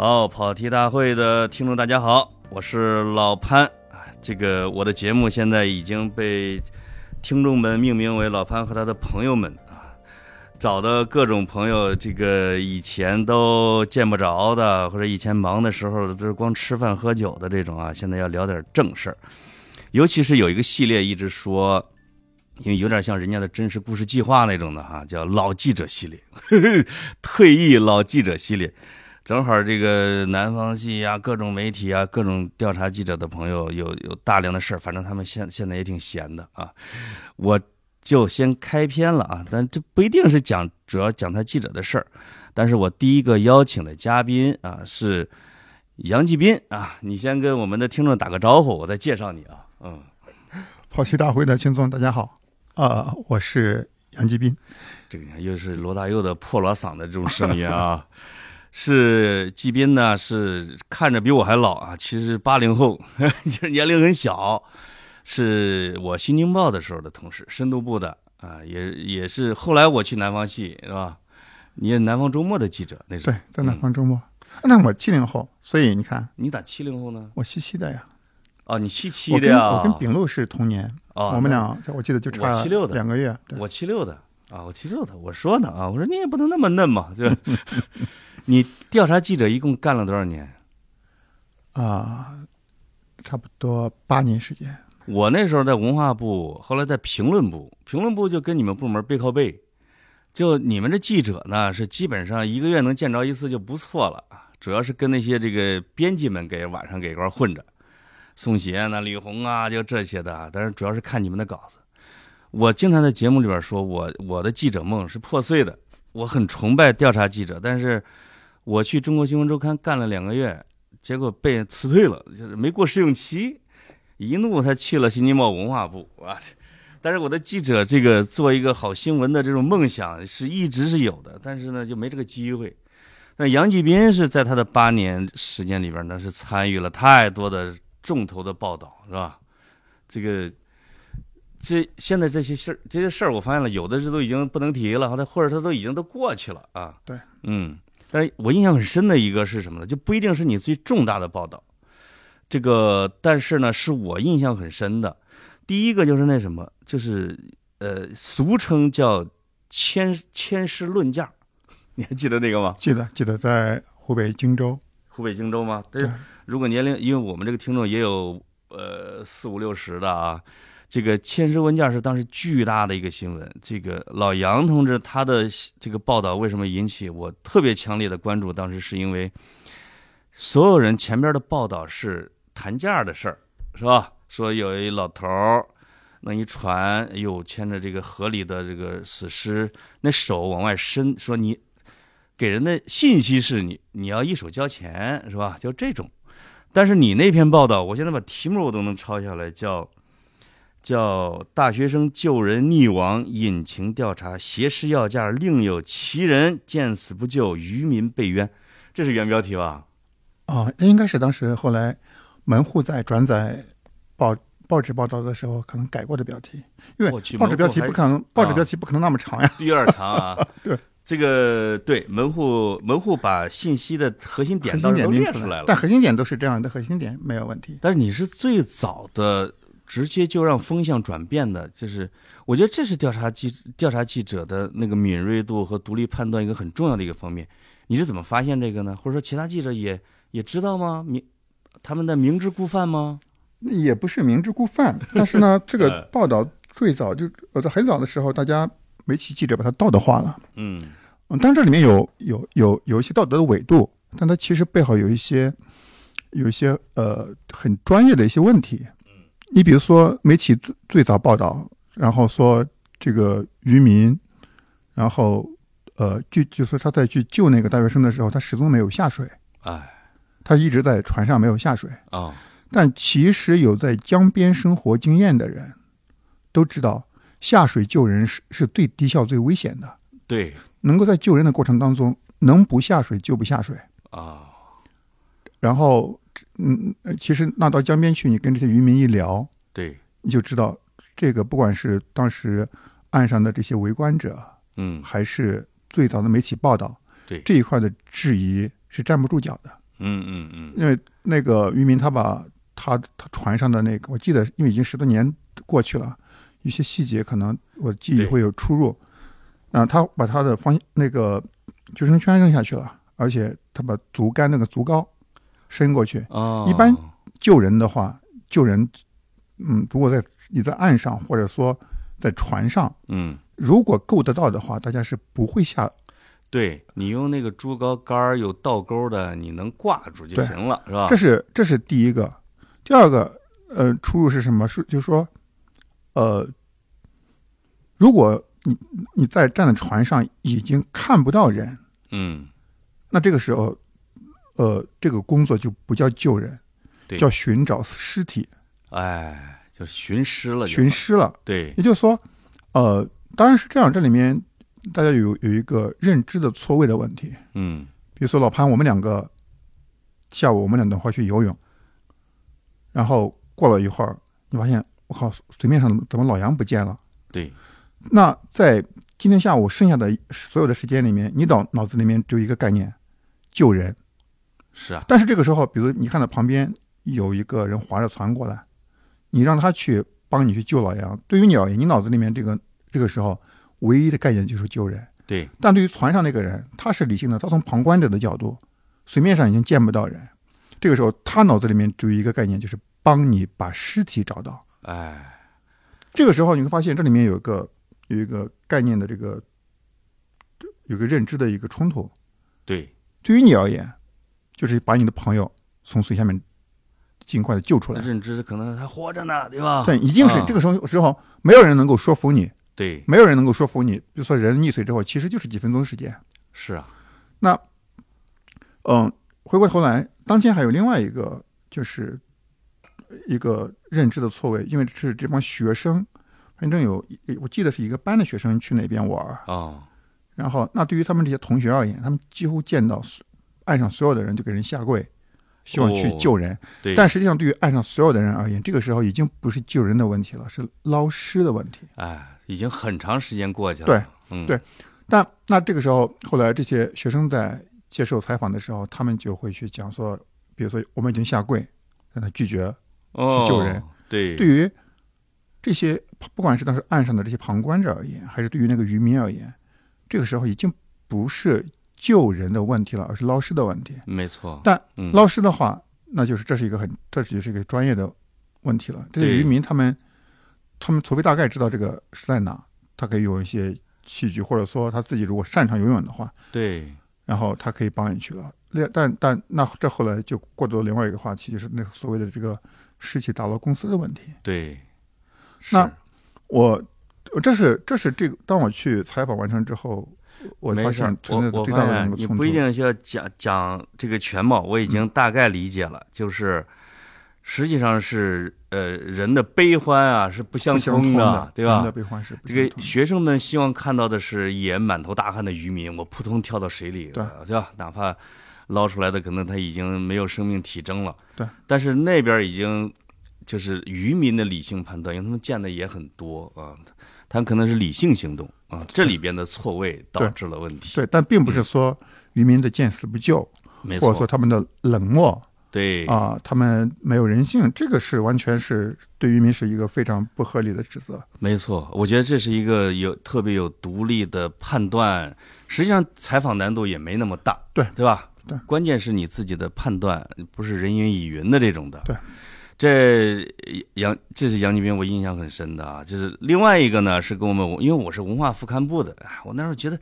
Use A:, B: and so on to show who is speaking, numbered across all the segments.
A: 好，跑题大会的听众大家好，我是老潘。这个我的节目现在已经被听众们命名为老潘和他的朋友们啊，找的各种朋友，这个以前都见不着的，或者以前忙的时候都是光吃饭喝酒的这种啊，现在要聊点正事儿。尤其是有一个系列一直说，因为有点像人家的真实故事计划那种的哈，叫老记者系列，退役老记者系列。正好这个南方系啊，各种媒体啊，各种调查记者的朋友有有大量的事儿，反正他们现现在也挺闲的啊。我就先开篇了啊，但这不一定是讲主要讲他记者的事儿。但是我第一个邀请的嘉宾啊是杨继斌啊，你先跟我们的听众打个招呼，我再介绍你啊。嗯，
B: 跑题大会的听众大家好啊，我是杨继斌。
A: 这个又是罗大佑的破锣嗓的这种声音啊。是季斌呢，是看着比我还老啊，其实八零后，就是年龄很小，是我新京报的时候的同事，深度部的啊，也也是后来我去南方系是吧？你是南方周末的记者，那时候
B: 对，在南方周末。那我七零后，所以你看，
A: 你咋七零后呢？
B: 我七七的呀。
A: 哦，你七七的呀？
B: 我跟丙路是同年，我们俩我记得就差
A: 七六的
B: 两个月。
A: 我七六的啊，我七六的。我说呢啊，我说你也不能那么嫩嘛，就。你调查记者一共干了多少年？
B: 啊，差不多八年时间。
A: 我那时候在文化部，后来在评论部，评论部就跟你们部门背靠背。就你们这记者呢，是基本上一个月能见着一次就不错了主要是跟那些这个编辑们给晚上给一块混着，宋协呢、李红啊，就这些的。但是主要是看你们的稿子。我经常在节目里边说，我我的记者梦是破碎的。我很崇拜调查记者，但是。我去中国新闻周刊干了两个月，结果被辞退了，就是没过试用期，一怒他去了新京报文化部啊。但是我的记者这个做一个好新闻的这种梦想是一直是有的，但是呢就没这个机会。那杨继斌是在他的八年时间里边呢是参与了太多的重头的报道，是吧？这个这现在这些事儿这些事儿我发现了，有的是都已经不能提了，或者或者他都已经都过去了啊。
B: 对，
A: 嗯。但是我印象很深的一个是什么呢？就不一定是你最重大的报道，这个但是呢，是我印象很深的。第一个就是那什么，就是呃，俗称叫“千千师论价”，你还记得那个吗？
B: 记得，记得在湖北荆州。
A: 湖北荆州吗？但是如果年龄，因为我们这个听众也有呃四五六十的啊。这个签收文件是当时巨大的一个新闻。这个老杨同志他的这个报道为什么引起我特别强烈的关注？当时是因为所有人前边的报道是谈价的事儿，是吧？说有一老头儿弄一船，哎呦，牵着这个河里的这个死尸，那手往外伸，说你给人的信息是你你要一手交钱，是吧？就这种。但是你那篇报道，我现在把题目我都能抄下来，叫。叫大学生救人溺亡，隐情调查，挟持要价，另有其人见死不救，渔民被冤，这是原标题吧？
B: 啊，这应该是当时后来门户在转载报报纸报道的时候可能改过的标题，因为报纸标题不可能，报纸标题不可能那么长呀，
A: 有点长啊。
B: 对，
A: 这个对门户门户把信息的核心点都列出来了，
B: 但核心点都是这样的，核心点没有问题。
A: 但是你是最早的。直接就让风向转变的，就是我觉得这是调查记调查记者的那个敏锐度和独立判断一个很重要的一个方面。你是怎么发现这个呢？或者说其他记者也也知道吗？明他们的明知故犯吗？
B: 也不是明知故犯，但是呢，这个 报道最早就呃在很早的时候，大家媒体记者把它道德化了。嗯嗯，但这里面有有有有一些道德的纬度，但它其实背后有一些有一些呃很专业的一些问题。你比如说，媒体最最早报道，然后说这个渔民，然后呃，就就是他在去救那个大学生的时候，他始终没有下水。
A: 哎，
B: 他一直在船上没有下水
A: 啊。
B: 但其实有在江边生活经验的人，都知道下水救人是是最低效、最危险的。
A: 对，
B: 能够在救人的过程当中，能不下水就不下水
A: 啊。
B: 然后。嗯，其实那到江边去，你跟这些渔民一聊，
A: 对，
B: 你就知道这个不管是当时岸上的这些围观者，
A: 嗯，
B: 还是最早的媒体报道，
A: 对
B: 这一块的质疑是站不住脚的。
A: 嗯嗯嗯，
B: 因为那个渔民他把他他船上的那个，我记得因为已经十多年过去了，一些细节可能我记忆会有出入。啊，他把他的方那个救生圈扔下去了，而且他把竹竿那个竹篙伸过去。
A: 哦，
B: 一般救人的话，救人，嗯，如果在你在岸上或者说在船上，
A: 嗯，
B: 如果够得到的话，大家是不会下。
A: 对你用那个竹篙杆有倒钩的，你能挂住就行了，是吧？
B: 这是这是第一个，第二个，呃，出入是什么？是就是说，呃，如果你你在站在船上已经看不到人，
A: 嗯，
B: 那这个时候，呃，这个工作就不叫救人，
A: 对
B: 叫寻找尸体，
A: 哎，就是寻尸了，
B: 寻尸了。
A: 对，
B: 也就是说，呃，当然是这样，这里面大家有有一个认知的错位的问题。
A: 嗯，
B: 比如说老潘，我们两个下午我们两个会去游泳，然后过了一会儿，你发现我靠，水面上怎么老杨不见了？
A: 对，
B: 那在今天下午剩下的所有的时间里面，你脑脑子里面只有一个概念，救人。
A: 是啊，
B: 但是这个时候，比如你看到旁边有一个人划着船过来，你让他去帮你去救老杨，对于你而言，你脑子里面这个这个时候唯一的概念就是救人。
A: 对，
B: 但对于船上那个人，他是理性的，他从旁观者的角度，水面上已经见不到人，这个时候他脑子里面只有一个概念，就是帮你把尸体找到。
A: 哎，
B: 这个时候你会发现这里面有一个有一个概念的这个有个认知的一个冲突。
A: 对，
B: 对于你而言，就是把你的朋友从水下面尽快的救出来。
A: 认知可能还活着呢，对吧？
B: 对，已经是
A: 啊
B: 这个时候时候，没有人能够说服你，
A: 对，
B: 没有人能够说服你。比如说人溺水之后，其实就是几分钟时间。
A: 是啊，那
B: 嗯，回过头来，当前还有另外一个就是一个认知的错位，因为是这帮学生，反正有我记得是一个班的学生去那边玩啊，
A: 哦，
B: 然后那对于他们这些同学而言，他们几乎见到岸上所有的人就给人下跪，希望去
A: 哦
B: 救人。
A: 对，
B: 但实际上，对于岸上所有的人而言，这个时候已经不是救人的问题了，是捞尸的问题。
A: 哎，已经很长时间过去了，
B: 对，
A: 嗯，
B: 对但那这个时候，后来这些学生在接受采访的时候，他们就会去讲说，比如说我们已经下跪，让他拒绝。
A: 去，
B: 救人，
A: 对，
B: 对于这些不管是当时岸上的这些旁观者而言，还是对于那个渔民而言，这个时候已经不是救人的问题了，而是捞尸的问题。
A: 没错，
B: 但
A: 嗯
B: 捞尸的话，那就是这是一个很，这就是一个专业的问题了。这些渔民他们，他们除非大概知道这个是在哪，他可以有一些器具，或者说他自己如果擅长游泳的话，
A: 对，
B: 然后他可以帮你去了。另但但那这后来就过渡到另外一个话题，就是那个所谓的这个尸体打捞公司的问题。
A: 对，
B: 那我这是这是这个，当我去采访完成之后，我发
A: 没事我我
B: 的最大的
A: 发现你。不一定需要讲讲这个全貌，我已经大概理解了，就是实际上是呃人的悲欢啊是不相通
B: 的，
A: 对吧？
B: 人的悲欢是不
A: 这个学生们希望看到的是一眼满头大汗的渔民，我扑通跳到水里，
B: 对
A: 对吧？哪怕捞出来的可能他已经没有生命体征了，
B: 对。
A: 但是那边已经就是渔民的理性判断，因为他们见的也很多啊，他可能是理性行动啊，这里边的错位导致了问题。
B: 对，但并不是说渔民的见死不救，
A: 嗯没
B: 或者说，他们的冷漠
A: 对
B: 啊、他们没有人性，这个是完全是对渔民是一个非常不合理的指责。
A: 没错，我觉得这是一个有特别有独立的判断，实际上采访难度也没那么大，
B: 对
A: 对吧？
B: 对
A: 关键是你自己的判断，不是人云亦云的这种的。
B: 对，
A: 这杨这是杨继兵，我印象很深的啊。就是另外一个呢，是跟我们，因为我是文化副刊部的，我那时候觉得。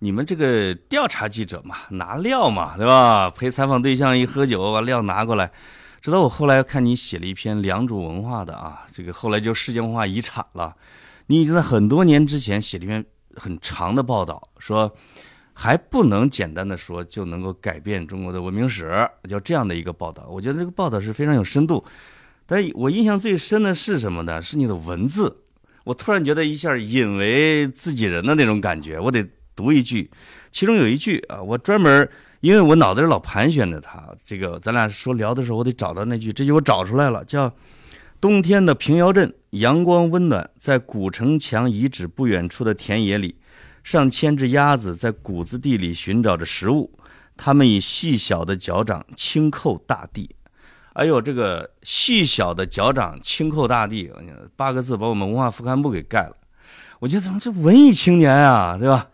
A: 你们这个调查记者嘛，拿料嘛，对吧？陪采访对象一喝酒，把料拿过来。直到我后来看你写了一篇良渚文化的啊，这个后来就世界文化遗产了。你已经在很多年之前写了一篇很长的报道，说还不能简单的说就能够改变中国的文明史，叫这样的一个报道。我觉得这个报道是非常有深度。但我印象最深的是什么呢？是你的文字。我突然觉得一下引为自己人的那种感觉。我得读一句，其中有一句啊，我专门因为我脑袋里老盘旋着它，这个咱俩说聊的时候，我得找到那句，这句我找出来了，叫“冬天的平遥镇，阳光温暖，在古城墙遗址不远处的田野里，上千只鸭子在谷子地里寻找着食物，他们以细小的脚掌轻叩大地。哎呦，这个细小的脚掌轻叩大地，八个字把我们文化副刊部给盖了。我觉得怎么这文艺青年啊，对吧？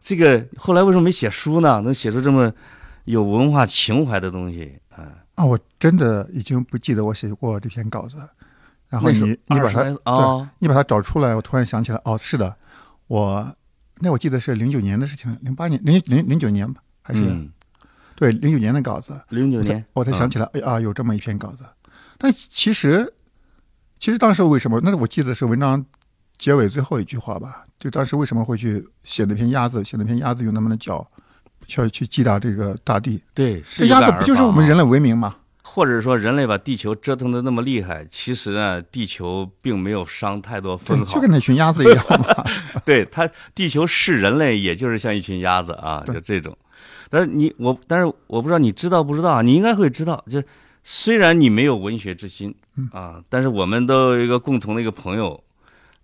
A: 这个后来为什么没写书呢？能写出这么有文化情怀的东西啊？
B: 啊，我真的已经不记得我写过这篇稿子。然后你你把它
A: 啊，
B: 你把它找出来，我突然想起来，哦，是的，我那我记得是零九年的事情，零八年零零零九年吧，还是？对，零九年的稿子，
A: 零九年，
B: 我才想起来，哎啊，有这么一篇稿子。但其实，其实当时为什么？那我记得是文章结尾最后一句话吧？就当时为什么会去写那篇鸭子？写那篇鸭子用他们的脚，去去击打这个大地？
A: 对，
B: 这鸭子不就是我们人类文明吗？
A: 或者说，人类把地球折腾的那么厉害，其实呢，地球并没有伤太多分毫，
B: 就跟那群鸭子一样嘛。
A: 对它，地球是人类，也就是像一群鸭子啊，就这种。但是你我，但是我不知道你知道不知道啊？你应该会知道，就是虽然你没有文学之心啊，但是我们都有一个共同的一个朋友，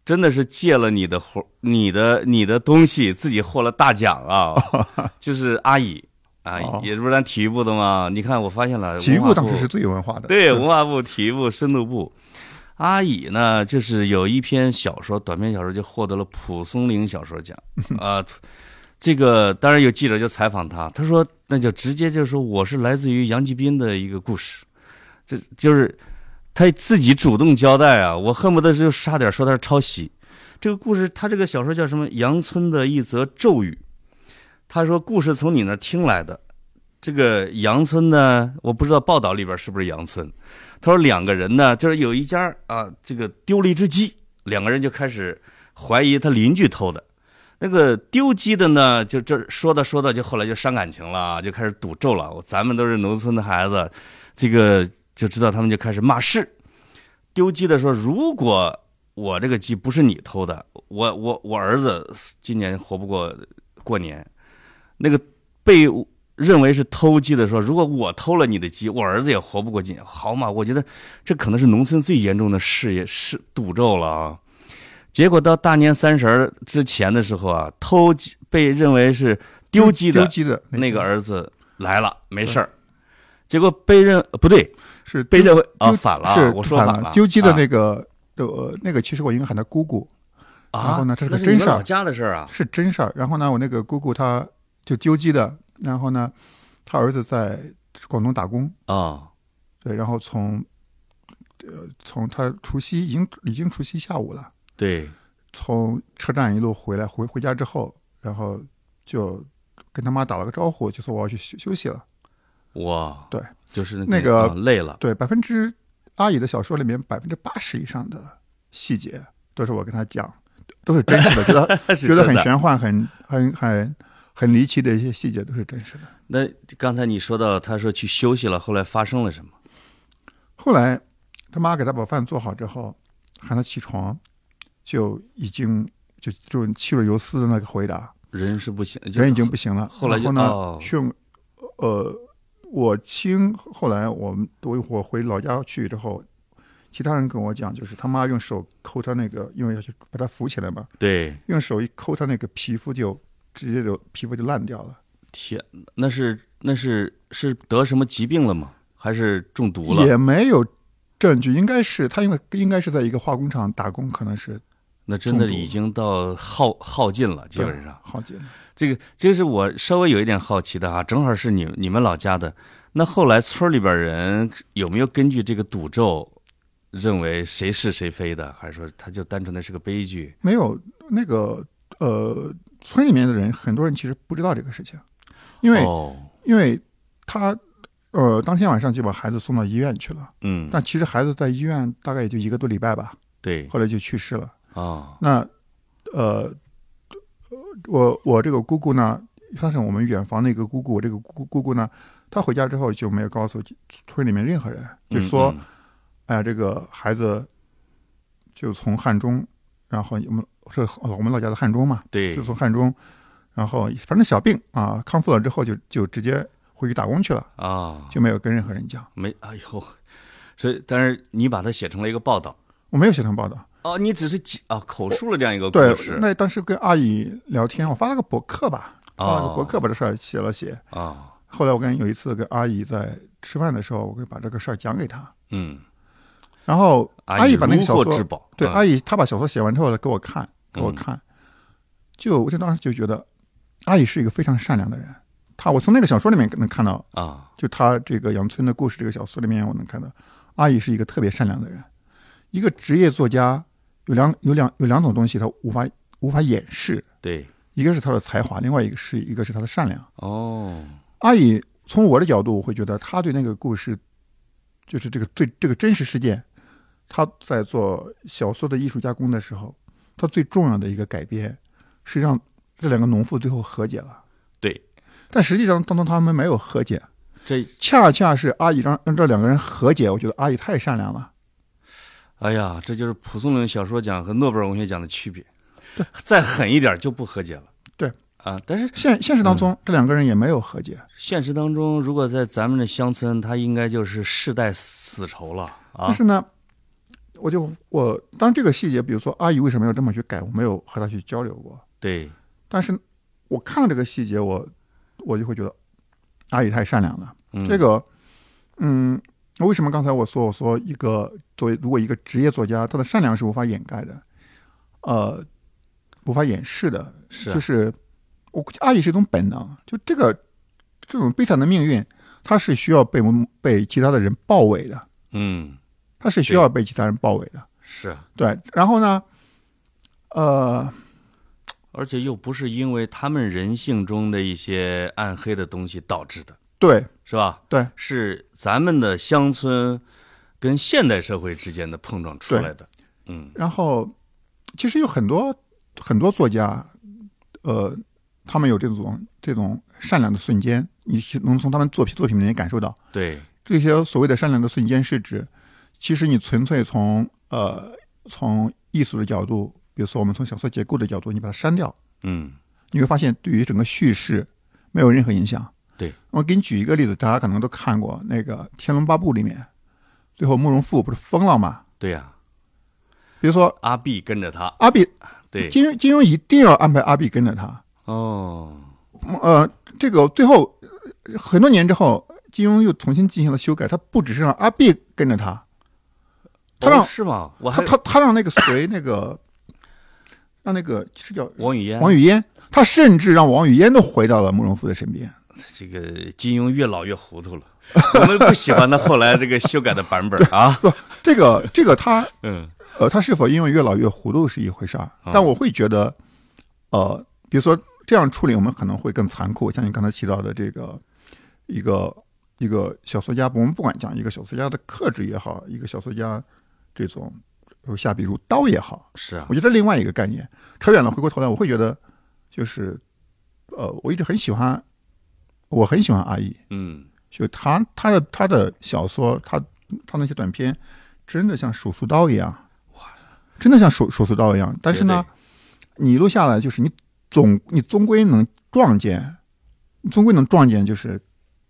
A: 真的是借了你的活、你的你的东西，自己获了大奖啊！就是阿乙啊，也是不是咱体育部的嘛？你看，我发现了，
B: 体育部当时是最有文化的，
A: 对，文化部体育部深度部，阿乙呢，就是有一篇小说，短篇小说就获得了蒲松龄小说奖 啊。这个当然有记者就采访他，他说那就直接就说我是来自于杨继斌的一个故事，这就是他自己主动交代啊，我恨不得就差点说他是抄袭。这个故事他这个小说叫什么？杨村的一则咒语。他说故事从你那听来的。这个杨村呢，我不知道报道里边是不是杨村。他说两个人呢，就是有一家啊，这个丢了一只鸡，两个人就开始怀疑他邻居偷的。那个丢鸡的呢，就这说的说的，就后来就伤感情了，就开始赌咒了。咱们都是农村的孩子，这个就知道他们就开始骂事。丢鸡的说：“如果我这个鸡不是你偷的，我我我儿子今年活不过过年。”那个被认为是偷鸡的说：“如果我偷了你的鸡，我儿子也活不过今年。”好嘛，我觉得这可能是农村最严重的事业是赌咒了啊。结果到大年三十之前的时候啊，偷鸡被认为是丢鸡
B: 的
A: 那个儿子来了，没事儿。结果被认不对，
B: 是
A: 被认为啊反了，是我说反
B: 了。丢鸡的那个呃那个，其实我应该喊他姑姑。然后呢，这是个真事儿，
A: 家的事儿啊，
B: 是真事儿。然后呢，我那个姑姑她就丢鸡的，然后呢，他儿子在广东打工
A: 啊，
B: 对，然后从呃从他除夕已经已经除夕下午了。
A: 对，
B: 从车站一路回来，回回家之后，然后就跟他妈打了个招呼，就说我要去休休息了。
A: 哇，
B: 对，
A: 就是
B: 那个
A: 累了。
B: 对，百分之阿姨的小说里面百分之八十以上的细节都是我跟他讲，都是真实的，觉得 觉得很玄幻、很很很很离奇的一些细节都是真实的。
A: 那刚才你说到他说去休息了，后来发生了什么？
B: 后来他妈给他把饭做好之后。喊他起床，就已经就就气若游丝的那个回答，
A: 人是不行，
B: 人已经不行了。
A: 后来
B: 后呢，训呃，我亲后来我们我我回老家去之后，其他人跟我讲，就是他妈用手抠他那个，因为要去把他扶起来嘛，
A: 对，
B: 用手一抠他那个皮肤，就直接就皮肤就烂掉了。
A: 天，那是那是是得什么疾病了吗？还是中毒了？
B: 也没有。证据应该是他，因为应该是在一个化工厂打工，可能是
A: 那真的已经到耗耗尽了，基本上
B: 耗尽了。
A: 这个这个是我稍微有一点好奇的啊，正好是你你们老家的。那后来村里边人有没有根据这个赌咒认为谁是谁非的，还是说他就单纯的是个悲剧？
B: 没有，那个呃，村里面的人很多人其实不知道这个事情，因为因为他。呃，当天晚上就把孩子送到医院去了。
A: 嗯，
B: 但其实孩子在医院大概也就一个多礼拜吧。
A: 对，
B: 后来就去世了。
A: 啊，
B: 那，呃，我我这个姑姑呢，算是我们远房的一个姑姑。我这个姑姑姑呢，她回家之后就没有告诉村里面任何人，就说，哎呀，这个孩子就从汉中，然后我们是我们老家的汉中嘛，
A: 对，
B: 就从汉中，然后反正小病啊，康复了之后就就直接。回去打工去了
A: 啊，
B: 就没有跟任何人讲。
A: 没，哎呦，所以但是你把它写成了一个报道，
B: 我没有写成报道。
A: 哦，你只是啊口述了这样一个故
B: 事。那当时跟阿姨聊天，我发了个博客吧，发了个博客把这事儿写了写
A: 啊。
B: 后来我跟有一次跟阿姨在吃饭的时候，我会把这个事儿讲给她。
A: 嗯，
B: 然后阿姨把那个小说，对
A: 嗯
B: 阿姨她把小说写完之后呢，给我看，给我看，就我就当时就觉得，阿姨是一个非常善良的人。她我从那个小说里面能看到，
A: 啊，
B: 就她这个《杨村的故事》这个小说里面，我能看到，阿姨是一个特别善良的人。一个职业作家有两有两有两种东西，他无法无法掩饰，
A: 对，
B: 一个是他的才华，另外一个是一个是他的善良。
A: 哦，
B: 阿姨从我的角度，我会觉得他对那个故事，就是这个最这个真实事件，他在做小说的艺术加工的时候，他最重要的一个改编是让这两个农妇最后和解了。
A: 对，
B: 但实际上当中他们没有和解，
A: 这，
B: 恰恰是阿姨让让这两个人和解。我觉得阿姨太善良了。
A: 哎呀，这就是蒲松龄小说奖和诺贝尔文学奖的区别。对再狠一点就不和解了。
B: 对
A: 啊，但是
B: 现现实当中，这两个人也没有和解。
A: 现实当中，如果在咱们的乡村，他应该就是世代死仇了啊
B: 但。是呢，我就我当这个细节，比如说阿姨为什么要这么去改，我没有和他去交流过。
A: 对，
B: 但是我看了这个细节，我我就会觉得阿姨太善良了。
A: 嗯
B: 这个，嗯，为什么刚才我说我说一个作为如果一个职业作家，他的善良是无法掩盖的，呃，无法掩饰的，
A: 是啊。
B: 就是我估计阿姨是一种本能，就这个这种悲惨的命运，它是需要被我们被其他的人包围的，
A: 嗯，
B: 它是需要被其他人包围的。
A: 是啊，
B: 对，然后呢，呃，
A: 而且又不是因为他们人性中的一些暗黑的东西导致的，
B: 对
A: 是吧？
B: 对，
A: 是咱们的乡村跟现代社会之间的碰撞出来的。嗯
B: 然后其实有很多很多作家，呃，他们有这种这种善良的瞬间，你能从他们作品作品里面感受到。
A: 对，
B: 这些所谓的善良的瞬间是指，其实你纯粹从呃从艺术的角度，比如说我们从小说结构的角度，你把它删掉，
A: 嗯
B: 你会发现对于整个叙事没有任何影响。
A: 对，
B: 我给你举一个例子，大家可能都看过那个《天龙八部》里面，最后慕容复不是疯了吗？
A: 对呀、
B: 比如说
A: 阿碧跟着他，
B: 阿碧，
A: 对，
B: 金庸金庸一定要安排阿碧跟着他。
A: 哦，
B: 呃，这个最后呃很多年之后，金庸又重新进行了修改，他不只是让阿碧跟着他，他让
A: 哦是吗？我
B: 他他他让那个谁那个，让那个是叫
A: 王语嫣，
B: 王语嫣，他甚至让王语嫣都回到了慕容复的身边。
A: 这个金庸越老越糊涂了。我们不喜欢他后来这个修改的版本啊。
B: 不，这个这个他
A: 嗯
B: 呃，他是否因为越老越糊涂是一回事儿，但我会觉得，呃，比如说这样处理，我们可能会更残酷。像你刚才提到的这个一个一个小说家，我们不管讲一个小说家的克制也好，一个小说家这种如下笔如刀也好，
A: 是啊
B: 我，觉得另外一个概念。扯远了，回过头来，我会觉得就是，呃，我一直很喜欢，我很喜欢阿姨，
A: 嗯。
B: 就他他的他的小说，他他那些短篇，真的像手术刀一样，哇，真的像手手术刀一样。但是呢，你一路下来，就是你总你终归能撞见，你终归能撞见，就是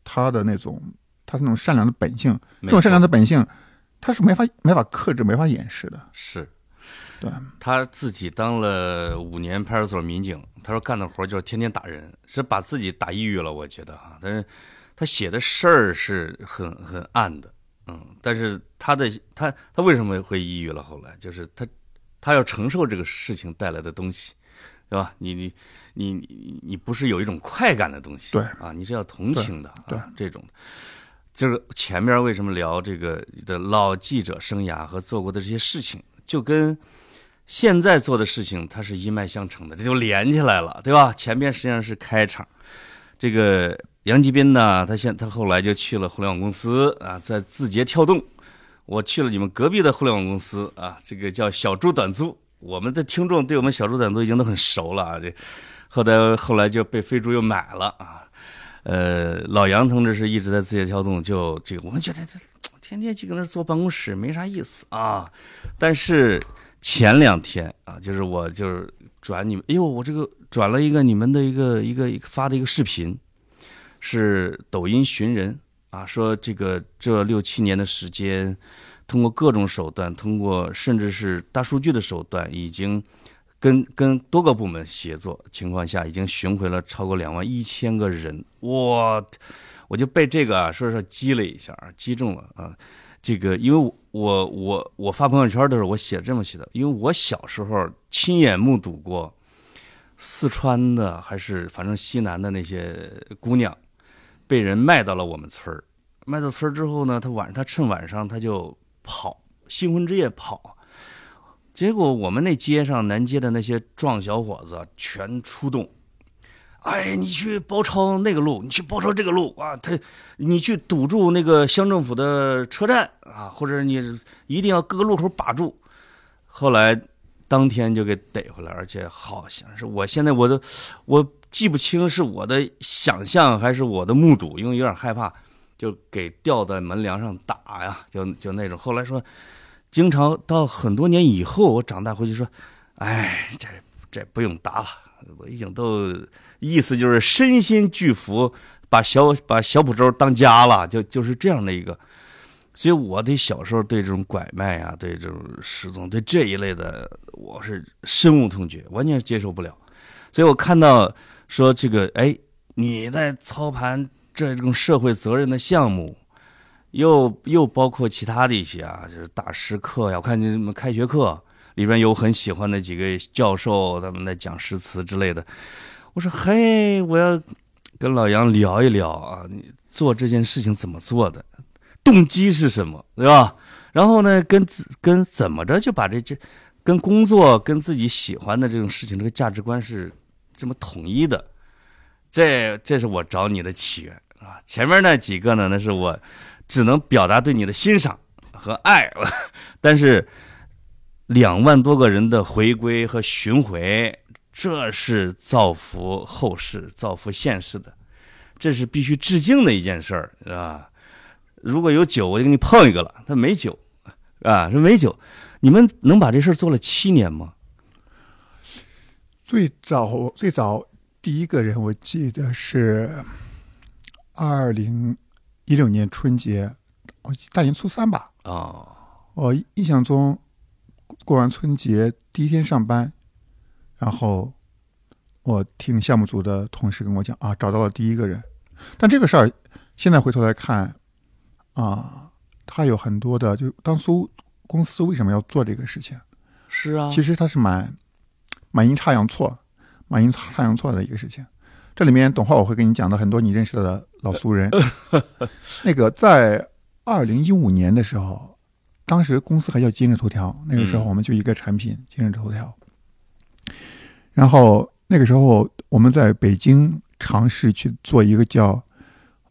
B: 他的那种他那种善良的本性，这种善良
A: 的
B: 的本性，他是没法没法克制、没法掩饰的。
A: 是。
B: 对，
A: 他自己当了五年派出所民警，他说干的活就是天天打人，是把自己打抑郁了，我觉得啊。但是他写的事儿是很很暗的，嗯，但是他的他他为什么会抑郁了？后来就是他他要承受这个事情带来的东西，对吧？你你你你你不是有一种快感的东西，
B: 对
A: 啊，你是要同情的，
B: 对
A: 啊，这种。就是前面为什么聊这个的老记者生涯和做过的这些事情，就跟现在做的事情它是一脉相承的，这就连起来了，对吧？前边实际上是开场，这个杨吉斌呢，他现他后来就去了互联网公司啊，在字节跳动，我去了你们隔壁的互联网公司啊，这个叫小猪短租，我们的听众对我们小猪短租已经都很熟了啊，这后来后来就被飞猪又买了啊，呃，老杨同志是一直在字节跳动，就这个我们觉得这天天就搁那坐办公室没啥意思啊，但是前两天啊，就是我就是转你们，哎呦，我这个转了一个你们的一个一个发的一个视频，是抖音寻人啊，说这个这六七年的时间，通过各种手段，通过甚至是大数据的手段，已经跟跟多个部门协作情况下，已经寻回了超过两万一千个人。我我就被这个啊说是激了一下，击中了啊。这个，因为我我我发朋友圈的时候，我写这么写的，因为我小时候亲眼目睹过四川的还是反正西南的那些姑娘被人卖到了我们村儿，卖到村儿之后呢，他晚他趁晚上他就跑，新婚之夜跑，结果我们那街上南街的那些壮小伙子全出动。哎，你去包抄那个路，你去包抄这个路啊！他，你去堵住那个乡政府的车站啊，或者你一定要各个路口把住。后来当天就给逮回来，而且好像是我现在我都我记不清是我的想象还是我的目睹，因为有点害怕，就给吊在门梁上打呀，就就那种。后来说，经常到很多年以后，我长大回去说，哎，这这不用打了，我已经都。意思就是身心俱福，把小把小浦洲当家了，就就是这样的一个。所以我对小时候对这种拐卖啊，对这种失踪，对这一类的，我是深恶痛绝，完全接受不了。所以我看到说这个，哎，你在操盘这种社会责任的项目，又又包括其他的一些啊，就是大师课呀，我看你们开学课里边有很喜欢的几个教授，他们在讲诗词之类的。我说嘿，我要跟老杨聊一聊啊，你做这件事情怎么做的，动机是什么，对吧？然后呢，跟自跟怎么着就把这这跟工作跟自己喜欢的这种事情，这个价值观是这么统一的，这这是我找你的起源啊。前面那几个呢，那是我只能表达对你的欣赏和爱，但是两万多个人的回归和巡回。这是造福后世、造福现世的，这是必须致敬的一件事儿，是吧？如果有酒，我就给你碰一个了。他没酒，啊，说没酒，你们能把这事儿做了七年吗？
B: 最早最早第一个人，我记得是二零一六年春节，我大年初三吧。
A: 啊，
B: 我印象中过完春节第一天上班。然后，我听项目组的同事跟我讲啊，找到了第一个人。但这个事儿现在回头来看，啊，他有很多的，就当初公司为什么要做这个事情？
A: 是啊，
B: 其实他是蛮蛮阴差阳错，蛮阴差阳错的一个事情。这里面等会儿我会跟你讲到很多你认识的老熟人。那个在二零一五年的时候，当时公司还叫今日头条，那个时候我们就一个产品今日头条。然后那个时候，我们在北京尝试去做一个叫，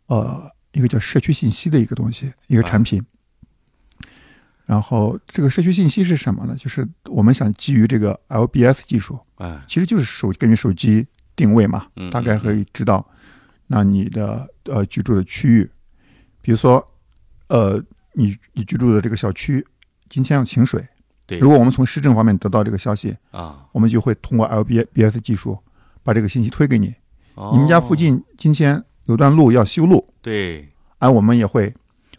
B: 呃，一个叫社区信息的一个东西，一个产品。然后这个社区信息是什么呢？就是我们想基于这个 LBS 技术，
A: 哎，
B: 其实就是手根据手机定位嘛，大概可以知道，那你的呃居住的区域，比如说，呃，你你居住的这个小区今天要停水。如果我们从市政方面得到这个消息
A: 啊，
B: 我们就会通过 LBS 技术把这个信息推给你。你们家附近今天有段路要修路，
A: 对，
B: 而我们也会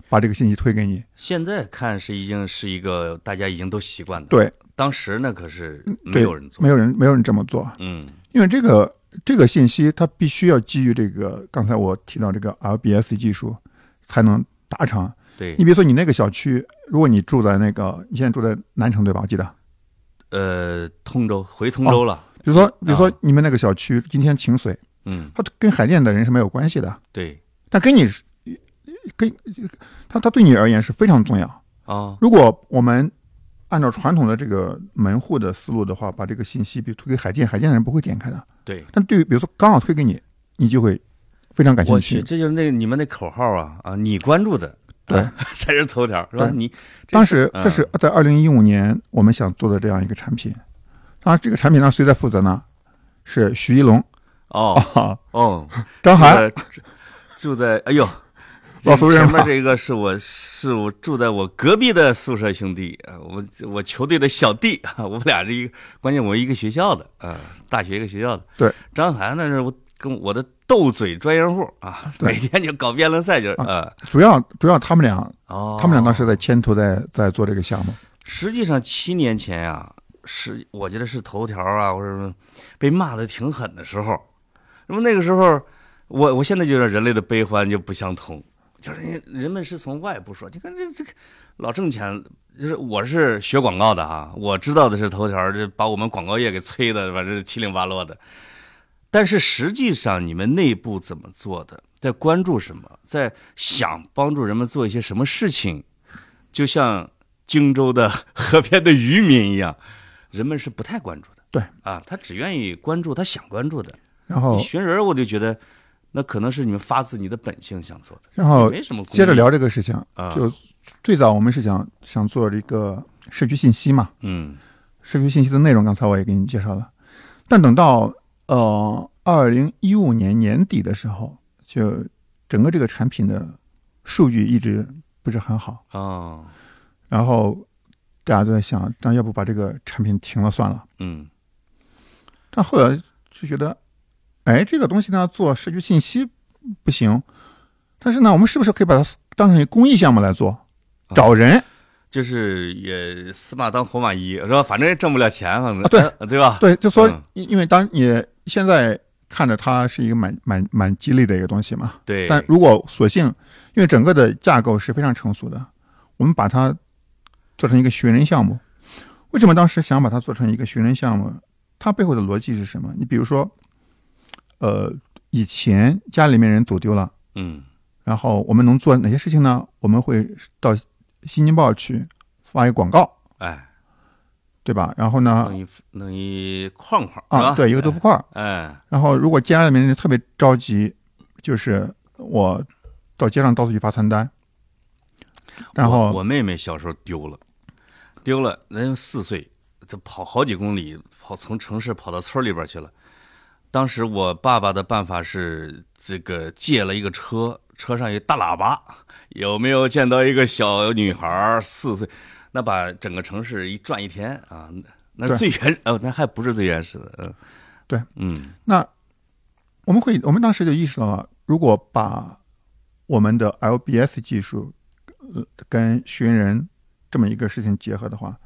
B: 把这个信息推给你。
A: 现在看是已经是一个大家已经都习惯的，
B: 对。
A: 当时那可是没有人做，
B: 没有人没有人这么做。
A: 嗯，
B: 因为这个这个信息它必须要基于这个刚才我提到这个 LBS 技术才能达成。
A: 对
B: 你比如说，你那个小区，如果你住在那个，你现在住在南城对吧？我记得，
A: 呃，通州回通州了。
B: 比如说，比如说你们那个小区今天停水，
A: 嗯，
B: 它跟海淀的人是没有关系的。
A: 对，
B: 但跟你是，跟他他对你而言是非常重要
A: 啊。
B: 如果我们按照传统的这个门户的思路的话，把这个信息比如推给海淀，海淀的人不会点开的。
A: 对，
B: 但对于比如说刚好推给你，你就会非常感兴趣。
A: 这就是那你们那口号啊啊！你关注的。
B: 对，
A: 才是头条是吧？你
B: 当时这是在二零一五年，我们想做的这样一个产品。当然，这个产品上谁在负责呢？是徐一龙。
A: 哦哦，
B: 张涵
A: 住在哎呦，
B: 老熟人
A: 前面这个是我是我住在我隔壁的宿舍兄弟啊，我我球队的小弟啊，我们俩是一个，关键我一个学校的啊，大学一个学校的。
B: 对，
A: 张涵那是我跟我的。斗嘴专业户啊，每天就搞辩论赛，就是呃，
B: 主要主要他们俩，
A: 哦，
B: 他们俩当时在牵头在在做这个项目。
A: 实际上七年前呀，是我觉得是头条啊，或者被骂的挺狠的时候。那么那个时候，我我现在觉得人类的悲欢就不相同，就是人人们是从外部说，你看这这个老挣钱，就是我是学广告的啊，我知道的是头条，这把我们广告业给催的，反正七零八落的。但是实际上，你们内部怎么做的？在关注什么？在想帮助人们做一些什么事情？就像荆州的河边的渔民一样，人们是不太关注的。
B: 对
A: 啊，他只愿意关注他想关注的。
B: 然后你
A: 寻人，我就觉得那可能是你们发自你的本性想做的。
B: 然后
A: 没什么。
B: 接着聊这个事情
A: 啊，
B: 就最早我们是想想做这个社区信息嘛。
A: 嗯。
B: 社区信息的内容，刚才我也给你介绍了。但等到呃二零一五年年底的时候，就整个这个产品的数据一直不是很好
A: 啊。
B: 然后大家都在想，那要不把这个产品停了算了。
A: 嗯。
B: 但后来就觉得。哎，这个东西呢，做社区信息不行，但是呢，我们是不是可以把它当成一个公益项目来做？找人，
A: 就是也死马当活马医是吧？反正也挣不了钱，反正
B: 对
A: 对吧？
B: 对，就说因因为当你现在看着它是一个蛮蛮蛮激励的一个东西嘛。
A: 对。
B: 但如果索性，因为整个的架构是非常成熟的，我们把它做成一个寻人项目。为什么当时想把它做成一个寻人项目？它背后的逻辑是什么？你比如说。呃，以前家里面人走丢了，
A: 嗯，
B: 然后我们能做哪些事情呢？我们会到《新京报》去发一个广告，
A: 哎，
B: 对吧？然后呢，
A: 弄一弄一框框
B: 啊，对，一个豆腐块儿
A: 哎。
B: 然后如果家里面人特别着急，就是我到街上到处去发传单。然后
A: 我妹妹小时候丢了，丢了，人四岁，这跑好几公里，跑从城市跑到村里边去了。当时我爸爸的办法是这个借了一个车，车上有大喇叭，有没有见到一个小女孩四岁？那把整个城市一转一天啊，那是最原哦，那还不是最原始的，嗯，
B: 对，
A: 嗯，
B: 那我们会，我们当时就意识到了，如果把我们的 LBS 技术呃跟寻人这么一个事情结合的话，